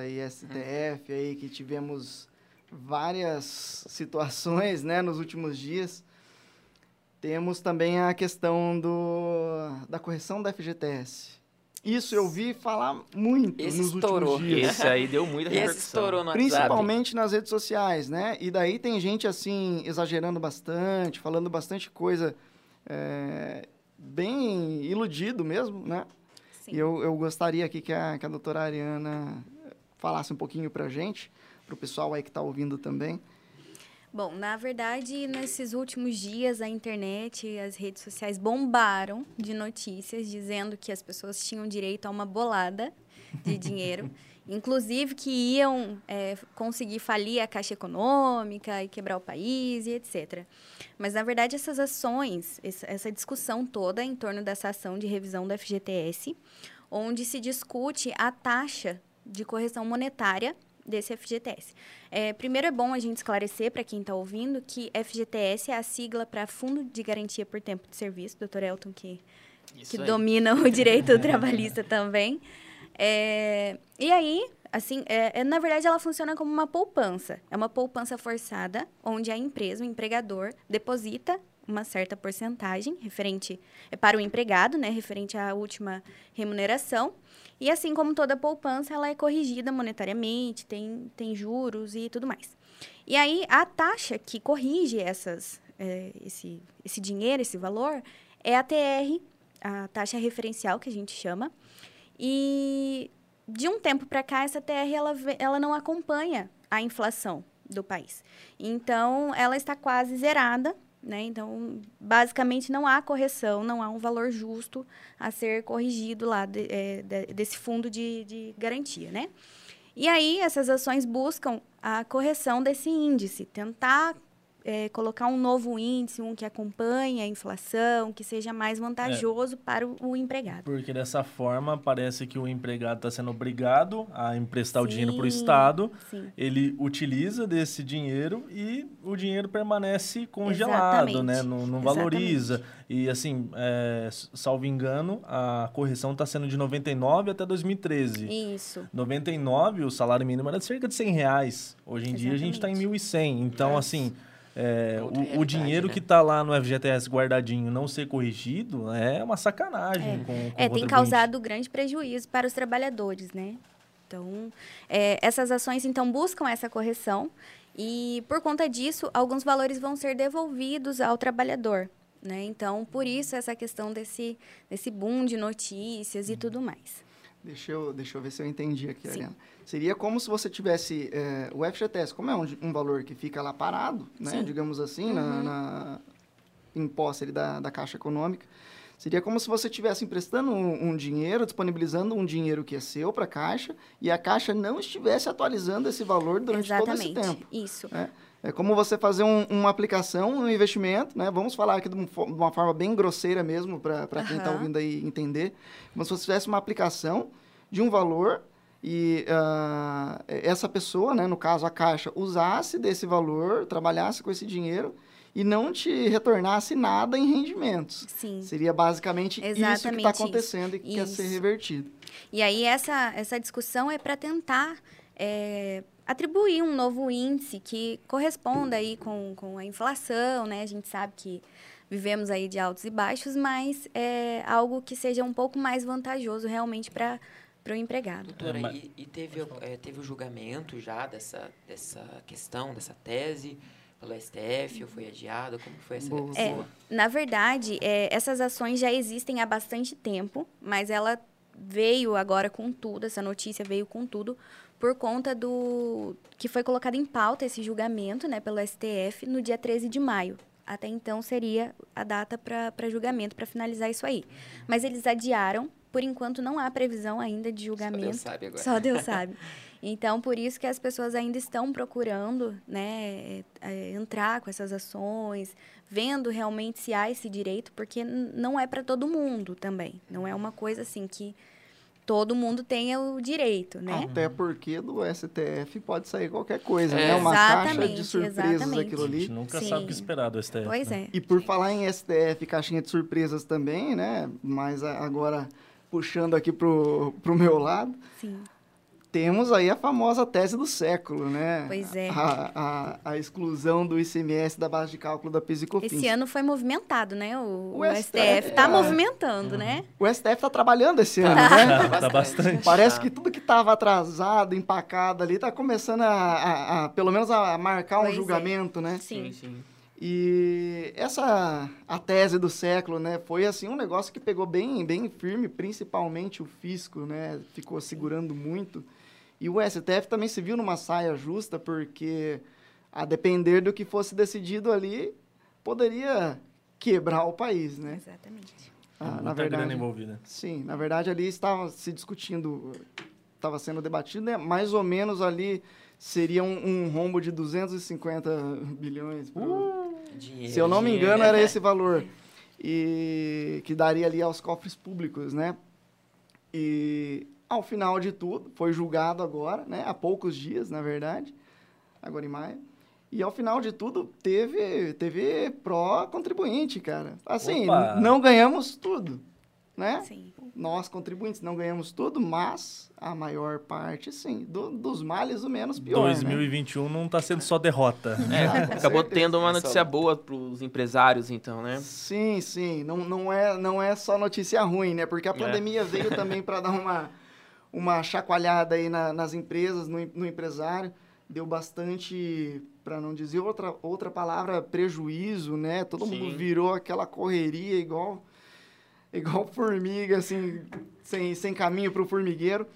e STF, aí que tivemos várias situações né, nos últimos dias, temos também a questão do, da correção da FGTS. Isso eu vi falar muito Esse nos estourou. últimos dias. Esse aí deu muita Esse repercussão. estourou no WhatsApp. Principalmente nas redes sociais, né? E daí tem gente, assim, exagerando bastante, falando bastante coisa é, bem iludido mesmo, né? Sim. E eu, eu gostaria aqui que a, que a doutora Ariana falasse um pouquinho pra gente, pro pessoal aí que tá ouvindo também. Bom, na verdade, nesses últimos dias, a internet e as redes sociais bombaram de notícias dizendo que as pessoas tinham direito a uma bolada de dinheiro, inclusive que iam é, conseguir falir a Caixa Econômica e quebrar o país e etc. Mas, na verdade, essas ações, essa discussão toda em torno dessa ação de revisão do FGTS, onde se discute a taxa de correção monetária desse FGTS. É, primeiro é bom a gente esclarecer para quem está ouvindo que FGTS é a sigla para Fundo de Garantia por Tempo de Serviço, doutor Elton, que, que domina o direito trabalhista também. É, e aí, assim, é, é, na verdade, ela funciona como uma poupança. É uma poupança forçada, onde a empresa, o empregador, deposita uma certa porcentagem referente é para o empregado, né, referente à última remuneração. E assim como toda poupança, ela é corrigida monetariamente, tem, tem juros e tudo mais. E aí, a taxa que corrige essas, é, esse, esse dinheiro, esse valor, é a TR, a taxa referencial, que a gente chama. E de um tempo para cá, essa TR ela, ela não acompanha a inflação do país. Então, ela está quase zerada. Né? Então, basicamente, não há correção, não há um valor justo a ser corrigido lá de- é, de- desse fundo de, de garantia. Né? E aí, essas ações buscam a correção desse índice, tentar é, colocar um novo índice, um que acompanhe a inflação, que seja mais vantajoso para o, o empregado. Porque dessa forma parece que o empregado está sendo obrigado a emprestar o dinheiro para o Sim, Estado. Sim. Ele utiliza desse dinheiro e o dinheiro permanece congelado, Exatamente. né? Não, não valoriza. E assim, é, salvo engano, a correção está sendo de 99 até 2013. Isso. 99, o salário mínimo era de cerca de 100 reais. Hoje em dia a gente está em Exatamente. 1.100. Então, Nossa. assim, é, Outra o, o dinheiro né? que está lá no FGTS guardadinho não ser corrigido é uma sacanagem com, com o É, tem causado grande prejuízo para os trabalhadores, né? Então, é, essas ações, então, buscam essa correção E por conta disso, alguns valores vão ser devolvidos ao trabalhador. Né? Então, por isso essa questão desse, desse boom de notícias e tudo mais. Deixa eu, deixa eu ver se eu entendi aqui, Ariana. Seria como se você tivesse é, o FGTS, como é um, um, valor que fica lá parado, né? digamos assim, uhum. na, na, em posse da, da Caixa Econômica, seria como se você estivesse emprestando um, um, dinheiro, disponibilizando um dinheiro que é seu para a Caixa, e a Caixa não estivesse atualizando esse valor durante Exatamente. todo esse tempo. Isso. Né? É como você fazer um, uma aplicação, um investimento, né? Vamos falar aqui de, um, de uma forma bem grosseira mesmo, para quem está ouvindo aí entender. Como se você tivesse uma aplicação de um valor e uh, essa pessoa, né, no caso a Caixa, usasse desse valor, trabalhasse com esse dinheiro e não te retornasse nada em rendimentos. Sim. Seria basicamente Exatamente isso que está acontecendo isso. e que isso. quer ser revertido. E aí essa, essa discussão é para tentar... É atribuir um novo índice que corresponda aí com, com a inflação, né? A gente sabe que vivemos aí de altos e baixos, mas é algo que seja um pouco mais vantajoso realmente para para o empregado. Doutora, e, e teve, é, teve o julgamento já dessa, dessa questão, dessa tese pelo STF, ou foi adiado? Como foi essa questão? É, na verdade, é, essas ações já existem há bastante tempo, mas ela veio agora com tudo, essa notícia veio com tudo, por conta do que foi colocado em pauta esse julgamento né, pelo STF no dia 13 de maio. Até então seria a data para julgamento, para finalizar isso aí. Mas eles adiaram, por enquanto não há previsão ainda de julgamento. Só Deus sabe agora. Só Deus sabe. Então, por isso que as pessoas ainda estão procurando né, é, entrar com essas ações, vendo realmente se há esse direito, porque não é para todo mundo também. Não é uma coisa assim que todo mundo tenha o direito, né? Até porque do STF pode sair qualquer coisa, é. né? Uma caixa de surpresas exatamente. aquilo ali. A gente nunca Sim. sabe o que esperar do STF. Pois né? é. E por falar em STF, caixinha de surpresas também, né? Mas agora puxando aqui pro, pro meu lado. Sim temos aí a famosa tese do século, né? Pois é. A, a, a exclusão do ICMS da base de cálculo da PIS e COFINS. Esse ano foi movimentado, né? O, o, o STF está é... movimentando, uhum. né? O STF está trabalhando esse ano, tá. né? Tá, tá bastante. Parece que tudo que estava atrasado, empacado ali, está começando a, a, a, pelo menos, a marcar pois um é. julgamento, é. né? Sim, sim. E essa a tese do século, né, foi assim um negócio que pegou bem, bem firme, principalmente o fisco, né, ficou segurando muito. E o STF também se viu numa saia justa, porque, a depender do que fosse decidido ali, poderia quebrar o país, né? Exatamente. Ah, na verdade, grana envolvida. Sim, na verdade ali estava se discutindo, estava sendo debatido, né? Mais ou menos ali seria um, um rombo de 250 bilhões. Pro... Uh, dinheiro, se eu não me engano, era esse valor. E que daria ali aos cofres públicos, né? E ao final de tudo, foi julgado agora, né? Há poucos dias, na verdade, agora em maio. E ao final de tudo, teve, teve pró-contribuinte, cara. Assim, não ganhamos tudo, né? Sim. Nós, contribuintes, não ganhamos tudo, mas a maior parte, sim. Do, dos males, o menos pior. 2021 né? não está sendo só derrota. É, acabou tendo uma notícia boa para os empresários, então, né? Sim, sim. Não, não, é, não é só notícia ruim, né? Porque a é. pandemia é. veio também para dar uma uma chacoalhada aí na, nas empresas, no, no empresário, deu bastante, para não dizer outra, outra palavra, prejuízo, né? Todo Sim. mundo virou aquela correria igual igual formiga, assim, sem, sem caminho para o formigueiro.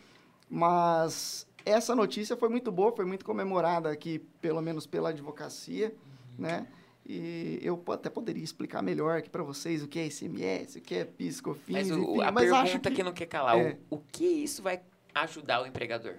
Mas essa notícia foi muito boa, foi muito comemorada aqui, pelo menos pela advocacia, uhum. né? E eu até poderia explicar melhor aqui para vocês o que é ICMS, o que é PIS, COFINS, mas o, enfim. A mas pergunta que... que... não quer calar, é. o, o que isso vai ajudar o empregador?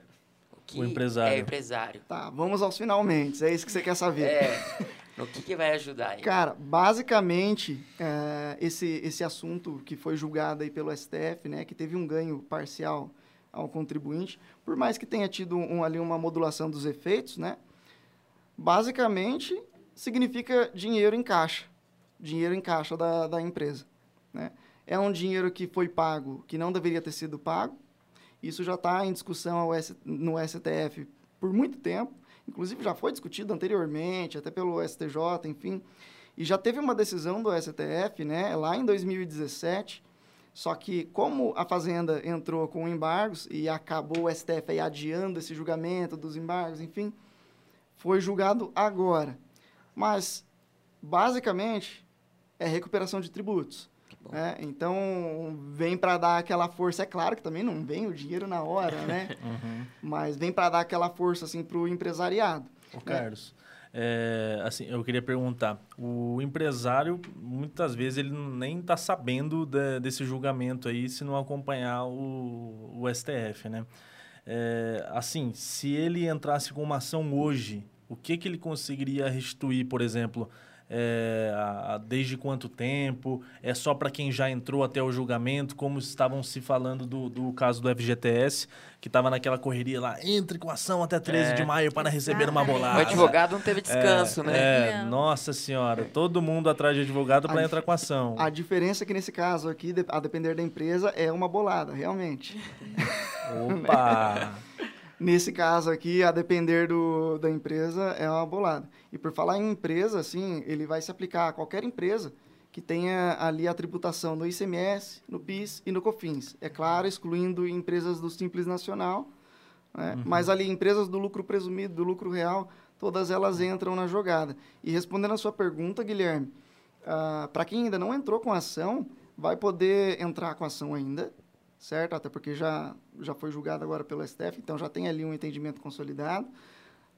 O, que o empresário. É o empresário. Tá, vamos aos finalmente, é isso que você quer saber. É, no que, que vai ajudar aí? Cara, basicamente, é, esse, esse assunto que foi julgado aí pelo STF, né, que teve um ganho parcial ao contribuinte, por mais que tenha tido um, ali uma modulação dos efeitos, né, basicamente significa dinheiro em caixa, dinheiro em caixa da, da empresa. Né? É um dinheiro que foi pago, que não deveria ter sido pago. Isso já está em discussão no STF por muito tempo. Inclusive, já foi discutido anteriormente, até pelo STJ, enfim. E já teve uma decisão do STF, né, lá em 2017. Só que, como a Fazenda entrou com embargos e acabou o STF adiando esse julgamento dos embargos, enfim, foi julgado agora. Mas, basicamente, é recuperação de tributos. Né? Então, vem para dar aquela força. É claro que também não vem o dinheiro na hora, né? uhum. Mas vem para dar aquela força assim, para o empresariado. Ô, né? Carlos, é, assim, eu queria perguntar, o empresário, muitas vezes, ele nem está sabendo de, desse julgamento aí se não acompanhar o, o STF, né? É, assim, se ele entrasse com uma ação hoje, o que, que ele conseguiria restituir, por exemplo, é, a, a, desde quanto tempo? É só para quem já entrou até o julgamento? Como estavam se falando do, do caso do FGTS, que estava naquela correria lá, entre com ação até 13 é. de maio para receber uma bolada. O advogado não teve descanso, é, né? É, nossa senhora, todo mundo atrás de advogado para entrar com ação. A diferença é que nesse caso aqui, a depender da empresa, é uma bolada, realmente. Opa! Nesse caso aqui, a depender do, da empresa, é uma bolada. E por falar em empresa, assim, ele vai se aplicar a qualquer empresa que tenha ali a tributação no ICMS, no PIS e no COFINS. É claro, excluindo empresas do Simples Nacional, né? uhum. mas ali empresas do lucro presumido, do lucro real, todas elas entram na jogada. E respondendo a sua pergunta, Guilherme, uh, para quem ainda não entrou com ação, vai poder entrar com ação ainda, certo? Até porque já, já foi julgado agora pelo STF, então já tem ali um entendimento consolidado.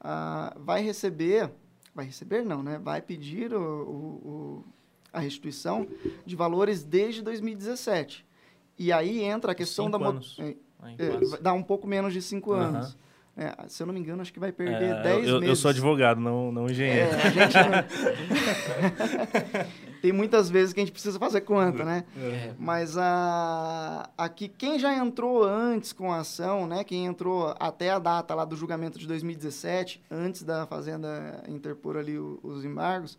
Ah, vai receber, vai receber não, né? Vai pedir o, o, o, a restituição de valores desde 2017. E aí entra a questão cinco da... Anos. É, é, dá um pouco menos de cinco uhum. anos. É, se eu não me engano, acho que vai perder 10 é, eu, meses. Eu sou advogado, não, não engenheiro. É, a gente. Tem muitas vezes que a gente precisa fazer conta, né? É. Mas a, aqui, quem já entrou antes com a ação, né? Quem entrou até a data lá do julgamento de 2017, antes da Fazenda interpor ali o, os embargos,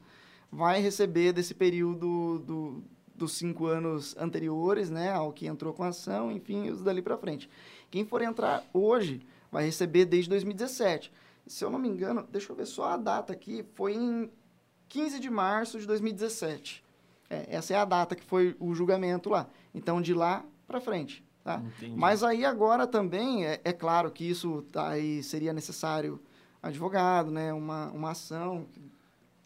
vai receber desse período do, dos cinco anos anteriores, né? Ao que entrou com a ação, enfim, os dali para frente. Quem for entrar hoje vai receber desde 2017. Se eu não me engano, deixa eu ver só a data aqui, foi em 15 de março de 2017. É, essa é a data que foi o julgamento lá. Então, de lá para frente. Tá? Mas aí agora também, é, é, claro que isso tá aí seria necessário advogado, né? uma, uma ação.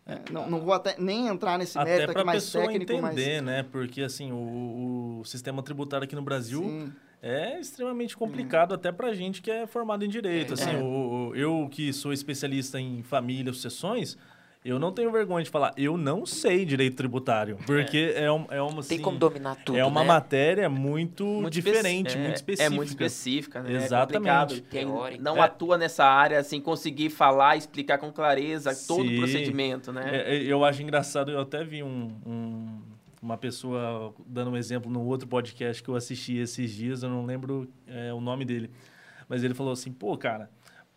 É, não, não vou até nem entrar nesse até mérito aqui mais técnico. Até para entender, né? Porque, assim, o, o sistema tributário aqui no Brasil... Sim é extremamente complicado, é. até para gente que é formado em direito. É. Assim, é. o, o, eu que sou especialista em família, sucessões, eu não tenho vergonha de falar, eu não sei direito tributário, porque é, é, um, é uma assim, Tem como dominar tudo, É uma né? matéria muito, muito diferente, muito específica. É muito específica, né? Exatamente. É não é. atua nessa área, assim, conseguir falar, explicar com clareza Sim. todo o procedimento, né? É, eu acho engraçado, eu até vi um, um uma pessoa dando um exemplo no outro podcast que eu assisti esses dias, eu não lembro é, o nome dele, mas ele falou assim, pô, cara,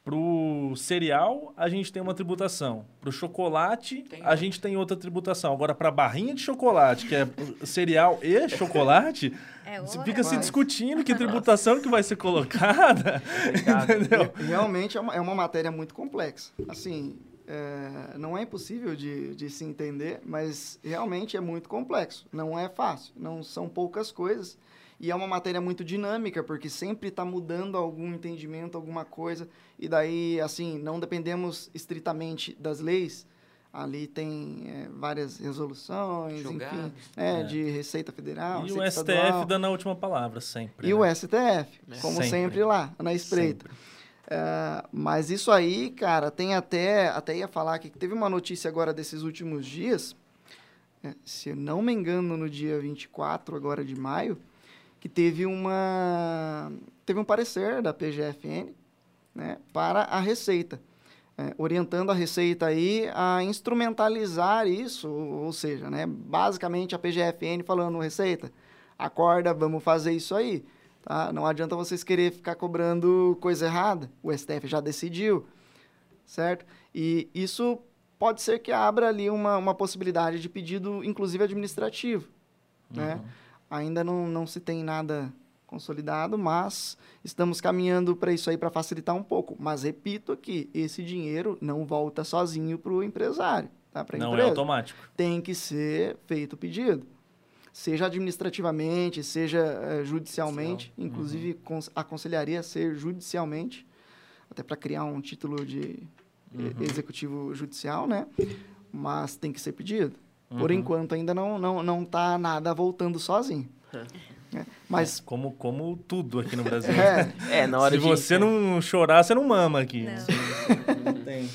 pro cereal a gente tem uma tributação, pro chocolate tem a gente tem outra tributação. Agora para barrinha de chocolate, que é cereal e chocolate, é fica se discutindo que tributação que vai ser colocada. entendeu? Realmente é uma, é uma matéria muito complexa. Assim, é, não é impossível de, de se entender, mas realmente é muito complexo. Não é fácil, não são poucas coisas. E é uma matéria muito dinâmica, porque sempre está mudando algum entendimento, alguma coisa. E daí, assim, não dependemos estritamente das leis. Ali tem é, várias resoluções, enfim, é, é. de Receita Federal. E o STF estadual. dando a última palavra, sempre. E né? o STF, como sempre. sempre lá, na espreita. É, mas isso aí, cara, tem até. Até ia falar que teve uma notícia agora desses últimos dias, é, se não me engano, no dia 24 agora de maio, que teve uma. Teve um parecer da PGFN né, para a Receita. É, orientando a Receita aí a instrumentalizar isso, ou seja, né, basicamente a PGFN falando, Receita, acorda, vamos fazer isso aí. Tá? Não adianta vocês querer ficar cobrando coisa errada. O STF já decidiu, certo? E isso pode ser que abra ali uma, uma possibilidade de pedido, inclusive administrativo, né? uhum. né? Ainda não, não se tem nada consolidado, mas estamos caminhando para isso aí para facilitar um pouco. Mas repito aqui, esse dinheiro não volta sozinho para o empresário, tá? Para não empresa. é automático. Tem que ser feito o pedido seja administrativamente, seja é, judicialmente, Judicial. inclusive uhum. aconselharia ser judicialmente, até para criar um título de uhum. executivo judicial, né? Mas tem que ser pedido. Uhum. Por enquanto ainda não não não tá nada voltando sozinho. É. é. Mas é, como como tudo aqui no Brasil. é, é na hora Se de... você não chorar, você não mama aqui. Não. tem.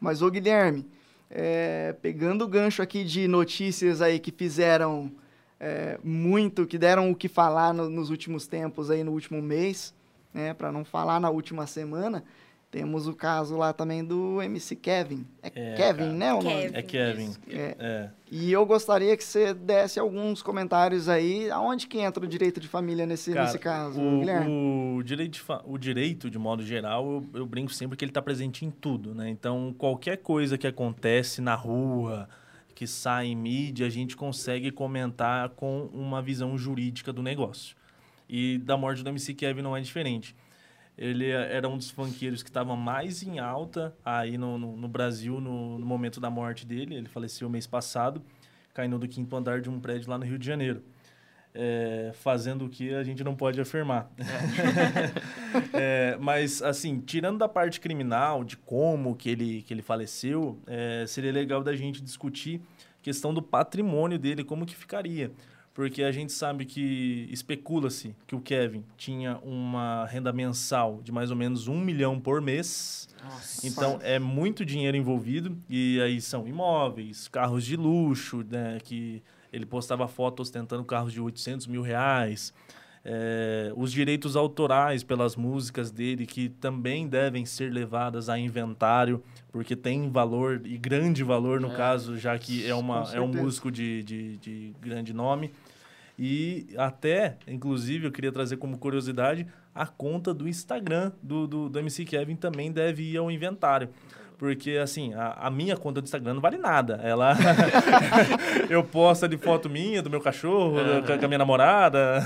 Mas ô Guilherme, é, pegando o gancho aqui de notícias aí que fizeram é, muito, que deram o que falar no, nos últimos tempos aí no último mês, né, para não falar na última semana, temos o caso lá também do MC Kevin. É, é Kevin, cara. né? O Kevin. Nome? É Kevin. É. é. E eu gostaria que você desse alguns comentários aí. Aonde que entra o direito de família nesse, cara, nesse caso, o, Guilherme? O direito, de o direito, de modo geral, eu, eu brinco sempre que ele está presente em tudo, né? Então, qualquer coisa que acontece na rua, que sai em mídia, a gente consegue comentar com uma visão jurídica do negócio. E da morte do MC Kevin não é diferente. Ele era um dos funkeiros que estava mais em alta aí no, no, no Brasil no, no, momento da morte dele. Ele faleceu mês passado, caindo do quinto andar de um prédio lá no Rio de Janeiro. É, fazendo o que a gente não pode afirmar. É. é, mas, assim, tirando da parte criminal, de como que ele, que ele faleceu, é, seria legal da gente discutir questão do patrimônio dele, como que ficaria porque a gente sabe que especula-se que o Kevin tinha uma renda mensal de mais ou menos um milhão por mês. Nossa. Então é muito dinheiro envolvido e aí são imóveis, carros de luxo, né, que ele postava fotos ostentando carros de 800 mil reais. É, os direitos autorais pelas músicas dele, que também devem ser levadas a inventário, porque tem valor, e grande valor no é, caso, já que é, uma, é um músico de, de, de grande nome. E até, inclusive, eu queria trazer como curiosidade, a conta do Instagram do, do, do MC Kevin também deve ir ao inventário. Porque, assim, a, a, minha conta do Instagram não vale nada. Ela. eu posto de foto minha, do meu cachorro, uhum. com, a minha namorada.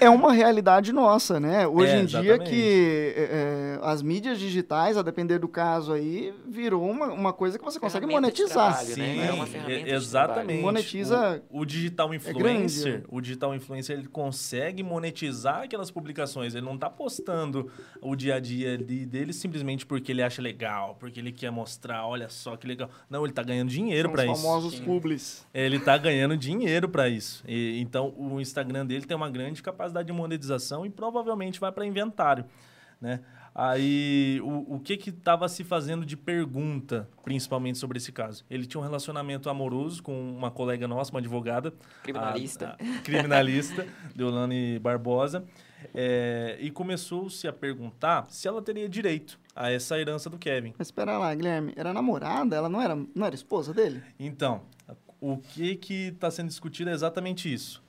é uma realidade nossa, né? Hoje é, em dia que é, é, as mídias digitais, a depender do caso aí, virou uma, uma coisa que você consegue monetizar. Trabalho, né? Sim, é uma ferramenta exatamente. Monetiza. O, o digital é influencer, o digital influencer, ele consegue monetizar aquelas publicações. Ele não está postando o dia a dia dele simplesmente porque ele acha legal, porque ele quer quer mostrar, olha só que legal. Não, ele está ganhando dinheiro para isso. Os famosos publis. Ele está ganhando dinheiro para isso. E, então, o Instagram dele tem uma grande capacidade de monetização e provavelmente vai para inventário, né? Aí, o, o que que estava se fazendo de pergunta, principalmente sobre esse caso? Ele tinha um relacionamento amoroso com uma colega nossa, uma advogada. Criminalista. A, a, criminalista, Deolane Barbosa. É, e começou-se a perguntar se ela teria direito a essa herança do Kevin. Mas espera lá, Guilherme, era namorada? Ela não era, não era esposa dele? Então, o que que está sendo discutido é exatamente isso.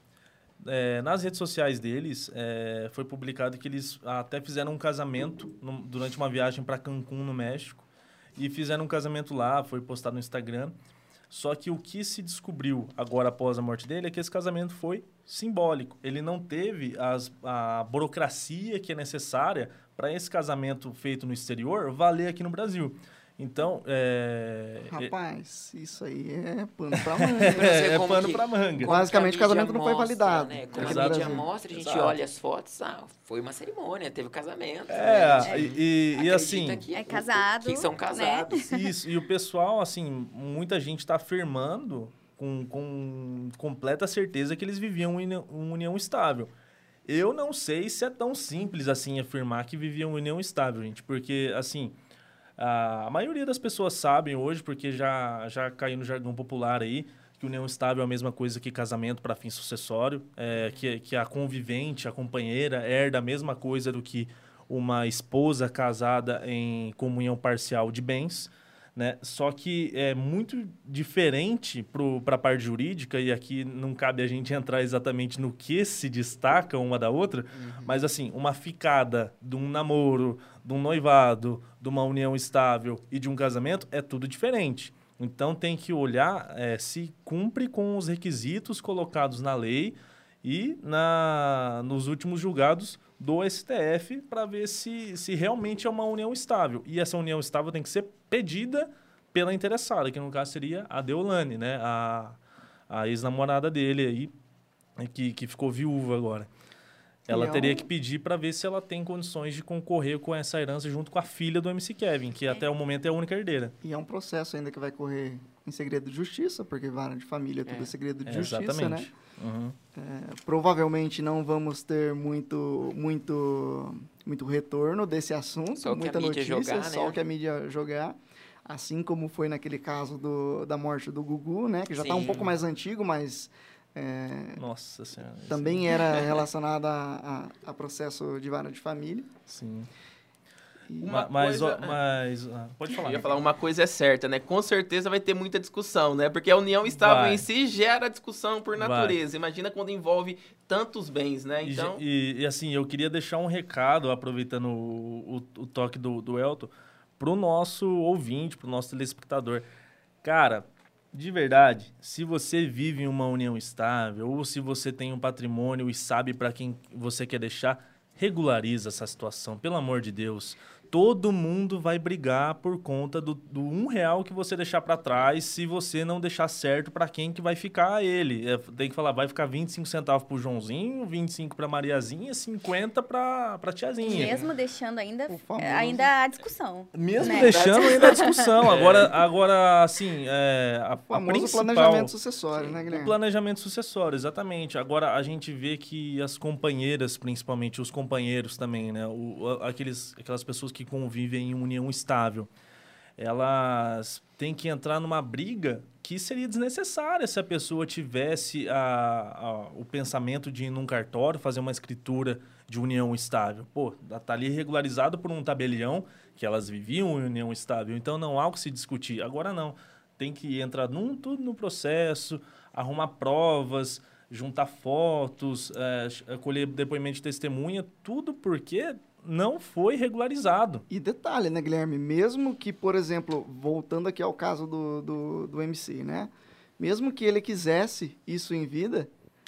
É, nas redes sociais deles, é, foi publicado que eles até fizeram um casamento no, durante uma viagem para Cancún, no México. E fizeram um casamento lá, foi postado no Instagram. Só que o que se descobriu agora após a morte dele é que esse casamento foi simbólico. Ele não teve as, a burocracia que é necessária para esse casamento feito no exterior valer aqui no Brasil. Então, é... Rapaz, isso aí é pano pra manga. é, é pano que, pra manga. Basicamente, o casamento não foi validado. Né? Como a mídia mostra, a gente Exato. olha as fotos, ah, foi uma cerimônia, teve o um casamento. É, né? e, e, e assim... Que, é casado. Que são casados. Né? Isso, e o pessoal, assim, muita gente está afirmando com, com completa certeza que eles viviam uma união estável. Eu não sei se é tão simples assim afirmar que viviam uma união estável, gente, porque, assim... A maioria das pessoas sabem hoje, porque já, já caiu no jargão popular aí, que união estável é a mesma coisa que casamento para fim sucessório, é, que, que a convivente, a companheira, herda a mesma coisa do que uma esposa casada em comunhão parcial de bens. Né? Só que é muito diferente para a parte jurídica, e aqui não cabe a gente entrar exatamente no que se destaca uma da outra, uhum. mas assim, uma ficada de um namoro, de um noivado, de uma união estável e de um casamento é tudo diferente. Então tem que olhar é, se cumpre com os requisitos colocados na lei e na, nos últimos julgados do STF para ver se, se realmente é uma união estável. E essa união estável tem que ser pedida pela interessada, que no caso seria a Deolane, né? a, a ex-namorada dele aí, que, que ficou viúva agora. Ela é teria um- que pedir para ver se ela tem condições de concorrer com essa herança junto com a filha do MC Kevin, que até o momento é a única herdeira. E é um processo ainda que vai correr em segredo de justiça, porque vara de família tudo é, É. segredo de É, justiça, né? exatamente. Uhum. É, provavelmente não vamos ter muito, muito, muito retorno desse assunto, Só muita mídia notícia, jogar, só né? o que a mídia jogar. Assim como foi naquele caso do, da morte do Gugu, né? Que já está um pouco mais antigo, mas é, Nossa senhora. também era relacionado a, a, a processo de vara de família. Sim. E- Uma Ma- mas, coisa- mas ah, pode falar. Eu ia falar uma coisa é certa, né? Com certeza vai ter muita discussão, né? Porque a união estável Vai. em si gera discussão por Vai. natureza. Imagina quando envolve tantos bens, né? E, Então, e, e, assim, eu queria deixar um recado, aproveitando o, o, o toque do, do Elton, pro nosso ouvinte, pro nosso telespectador. Cara, de verdade, se você vive em uma união estável, ou se você tem um patrimônio e sabe para quem você quer deixar, regulariza essa situação, pelo amor de Deus. Todo mundo vai brigar por conta do, do um real que você deixar para trás se você não deixar certo para quem que vai ficar ele. É, tem que falar, vai ficar 25 centavos pro Joãozinho, 25 para Mariazinha, 50 para pra tiazinha. Mesmo deixando ainda, O famoso- ainda há discussão. Mesmo né? deixando ainda a discussão. Agora, agora assim, é, a, O a famoso planejamento sucessório, né, O Guilherme? planejamento sucessório, exatamente. Agora a gente vê que as companheiras, principalmente os companheiros também, né? O, a- aqueles, aquelas pessoas que convivem em união estável, elas têm que entrar numa briga que seria desnecessária se a pessoa tivesse a, a- o pensamento de ir num cartório, fazer uma escritura de união estável. Pô, tá ali regularizado por um tabelião que elas viviam em união estável, então não há o que se discutir. Agora não. Tem que entrar num, tudo no processo, arrumar provas, juntar fotos, é, colher depoimento de testemunha, tudo porque não foi regularizado. E detalhe, né, Guilherme? Mesmo que, por exemplo, voltando aqui ao caso do, do, do MC, né? Mesmo que ele quisesse isso em vida,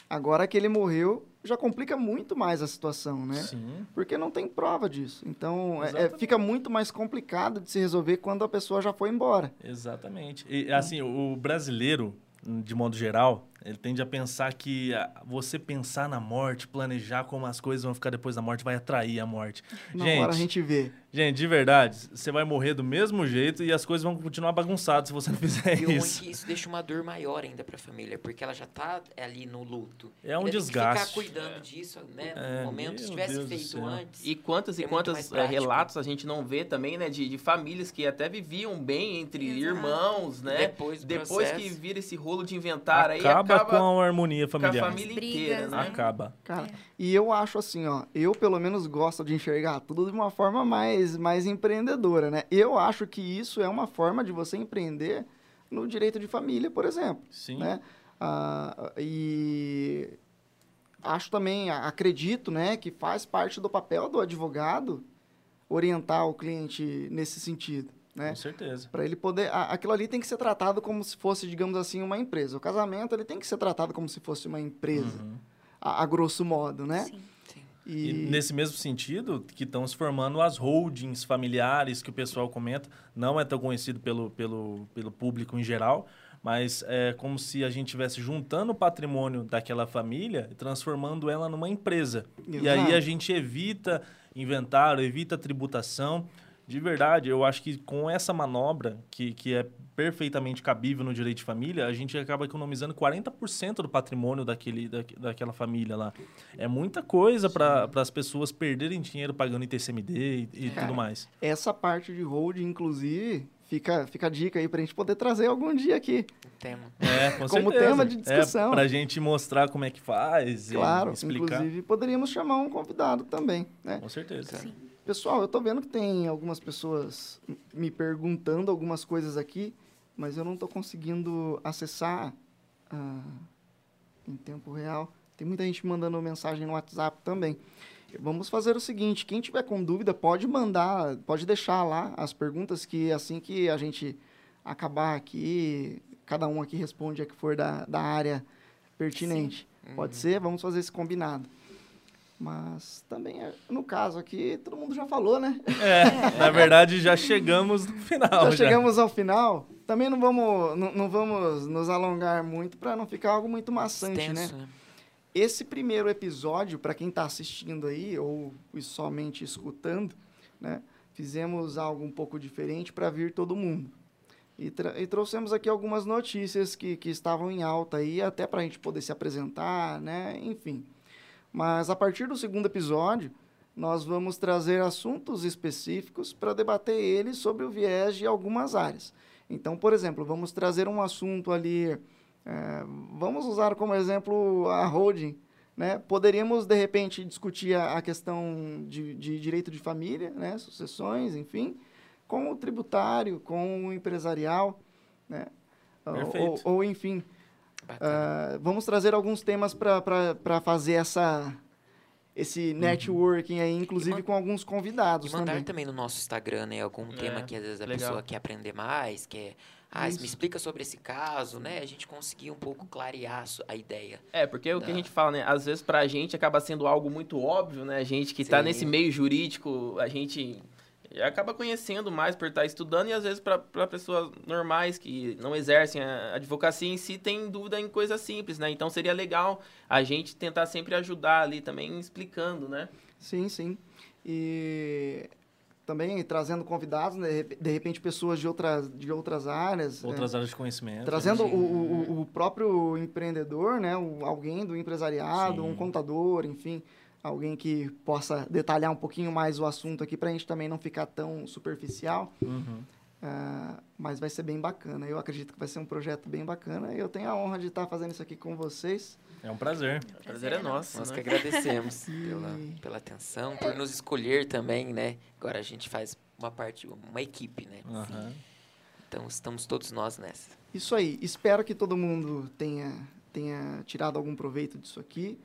agora que ele morreu, já complica muito mais a situação, né? Sim. Porque não tem prova disso. Então, é- é, fica muito mais complicado de se resolver quando a pessoa já foi embora. Exatamente. E assim, o brasileiro, de modo geral, ele tende a pensar que ah, você pensar na morte, planejar como as coisas vão ficar depois da morte, vai atrair a morte. Na gente, hora a gente vê. Gente, de verdade, você vai morrer do mesmo jeito e as coisas vão continuar bagunçadas se você não fizer E é isso. que isso deixa uma dor maior ainda pra família, porque ela já tá ali no luto. É um Ainda tem que desgaste. ficar cuidando disso, né? É, no momento, se tivesse Deus feito antes. E quantas e É quantas eh, relatos a gente não vê também, né? De, de famílias que até viviam bem entre Exato. irmãos, né? Depois do Depois que vira esse rolo de inventário aí, Acaba, acaba com a harmonia com a familiar. família Brigas, inteira, né? né? Acaba. E eu acho assim, ó, eu pelo menos gosto de enxergar tudo de uma forma mais, mais empreendedora, né? Eu acho que isso é uma forma de você empreender no direito de família, por exemplo, Sim. né? Ah, e acho também, acredito, né, que faz parte do papel do advogado orientar o cliente nesse sentido, né? Com certeza. Para ele poder. Aquilo ali tem que ser tratado como se fosse, digamos assim, uma empresa. O casamento ele tem que ser tratado como se fosse uma empresa, Uhum. A, a grosso modo, né? Sim. E E, nesse mesmo sentido, que estão se formando as holdings familiares que o pessoal comenta, não é tão conhecido pelo, pelo, pelo público em geral, mas é como se a gente estivesse juntando o patrimônio daquela família e transformando ela numa empresa. E aí a Exato. gente evita inventário, evita tributação. De verdade, eu acho que com essa manobra, que, que é perfeitamente cabível no direito de família, a gente acaba economizando 40% do patrimônio daquele, da, daquela família lá. É muita coisa para as pessoas perderem dinheiro pagando ITCMD e, e Cara, tudo mais. essa parte de hold, inclusive, fica, fica a dica aí pra gente poder trazer algum dia aqui. Tema. É, com Como certeza. tema de discussão. É, pra gente mostrar como é que faz e Claro, explicar. inclusive poderíamos chamar um convidado também, né? Com certeza. Sim. Pessoal, eu tô vendo que tem algumas pessoas me perguntando algumas coisas aqui, mas eu não tô conseguindo acessar ah, em tempo real. Tem muita gente mandando mensagem no WhatsApp também. Vamos fazer o seguinte, quem tiver com dúvida pode mandar, pode deixar lá as perguntas que assim que a gente acabar aqui, cada um aqui responde a que for da, da área pertinente. Pode ser? Vamos fazer esse combinado. Mas também, é- no caso aqui, todo mundo já falou, né? É, na verdade, já chegamos no final. já Já, chegamos ao final. Também não vamos, não, não vamos nos alongar muito para não ficar algo muito maçante, né? Extenso, né? esse primeiro episódio, para quem está assistindo aí ou somente escutando, né, fizemos algo um pouco diferente para vir todo mundo. E, e, trouxemos aqui algumas notícias que, que estavam em alta aí, até para a gente poder se apresentar, né? Enfim. Mas a partir do segundo episódio, nós vamos trazer assuntos específicos para debater eles sobre o viés de algumas áreas. Então, por exemplo, vamos trazer um assunto ali, é, vamos usar como exemplo a holding. Né? Poderíamos, de repente, discutir a, a questão de, de, direito de família, né? sucessões, enfim, com o tributário, com o empresarial, né? ou, ou, enfim. Uh, vamos trazer alguns temas para fazer essa, esse uhum. networking aí, inclusive com alguns convidados e mandar também. também no nosso Instagram, né, algum é, tema que às vezes a legal. pessoa quer aprender mais, quer... Ah, Isso. me explica sobre esse caso, né? A gente conseguir um pouco clarear a ideia. É, porque da... o que a gente fala, né? Às vezes pra gente acaba sendo algo muito óbvio, né? A gente que Sim. tá nesse meio jurídico, a gente acaba conhecendo mais por estar estudando e às vezes para pessoas normais que não exercem a advocacia em si tem dúvida em coisas simples, né? Então seria legal a gente tentar sempre ajudar ali também explicando, né? Sim, sim. E também trazendo convidados, né? de repente pessoas de outras, de outras áreas. Né? Outras áreas de conhecimento. Trazendo o, o, o, próprio empreendedor, né? O, alguém do empresariado, sim. um contador, enfim alguém que possa detalhar um pouquinho mais o assunto aqui para a gente também não ficar tão superficial. Uhum. Uh, mas vai ser bem bacana. Eu acredito que vai ser um projeto bem bacana. Eu tenho a honra de estar fazendo isso aqui com vocês. É um prazer. O prazer é nosso. Nós né? que agradecemos pela, pela atenção, por nos escolher também, né? Agora a gente faz uma parte, uma equipe, né? Uhum. Então estamos todos nós nessa. Isso aí. Espero que todo mundo tenha, tenha tirado algum proveito disso aqui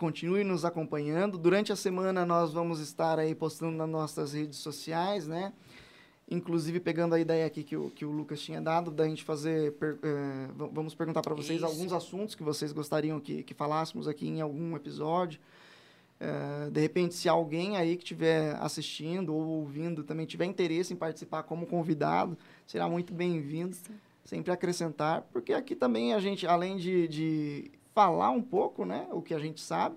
continue nos acompanhando. Durante a semana nós vamos estar aí postando nas nossas redes sociais, né? Inclusive pegando a ideia aqui que o, que o Lucas tinha dado, da gente fazer. Per, eh, vamos perguntar para vocês Isso. alguns assuntos que vocês gostariam que, que falássemos aqui em algum episódio. Eh, de repente, se alguém aí que estiver assistindo ou ouvindo também tiver interesse em participar como convidado, será muito bem-vindo. Sempre acrescentar, porque aqui também a gente, além de, de falar um pouco, né, o que a gente sabe,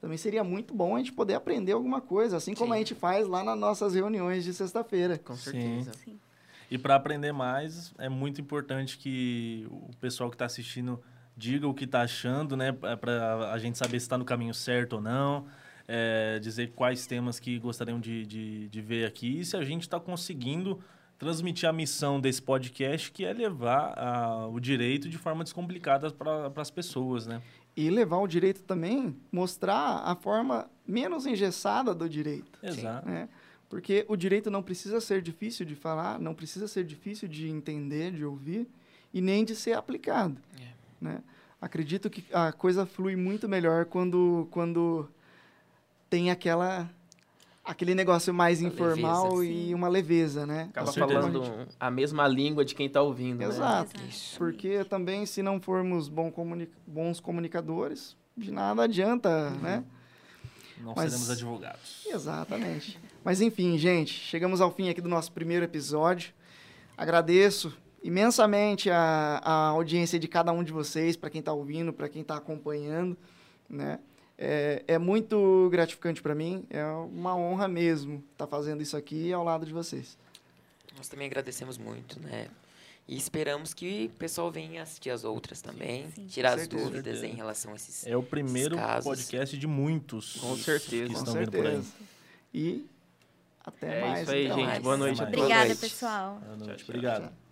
também seria muito bom a gente poder aprender alguma coisa, assim como Sim. a gente faz lá nas nossas reuniões de sexta-feira. Com certeza. Sim. E para aprender mais, é muito importante que o pessoal que está assistindo diga o que está achando, né, é para a gente saber se está no caminho certo ou não. É, dizer quais temas que gostariam de, de, de ver aqui e se a gente está conseguindo transmitir a missão desse podcast, que é levar a, o direito de forma descomplicada para as pessoas, né? E levar o direito também, mostrar a forma menos engessada do direito. Exato. Né? Porque o direito não precisa ser difícil de falar, não precisa ser difícil de entender, de ouvir, e nem de ser aplicado. É. Né? Acredito que a coisa flui muito melhor quando, quando tem aquela aquele negócio mais uma informal leveza, e uma leveza, né? Acaba falando gente... a mesma língua de quem está ouvindo, Exato. né? Exato. Porque também, se não formos bom comuni bons comunicadores, de nada adianta, uhum. né? Não Mas... seremos advogados. Exatamente. Mas, enfim, gente, chegamos ao fim aqui do nosso primeiro episódio. Agradeço imensamente a, a audiência de cada um de vocês, para quem está ouvindo, para quem está acompanhando, né? É, é muito gratificante para mim. É uma honra mesmo estar tá fazendo isso aqui ao lado de vocês. Nós também agradecemos muito, né? E esperamos que o pessoal venha assistir as outras também, sim, sim. tirar as dúvidas em relação a esses É o primeiro podcast de muitos. Com certeza. Que estão vindo por aí. E até é mais. Isso aí, então. gente. Boa noite. Obrigada, pessoal. Boa noite. Tchau, tchau. Obrigado.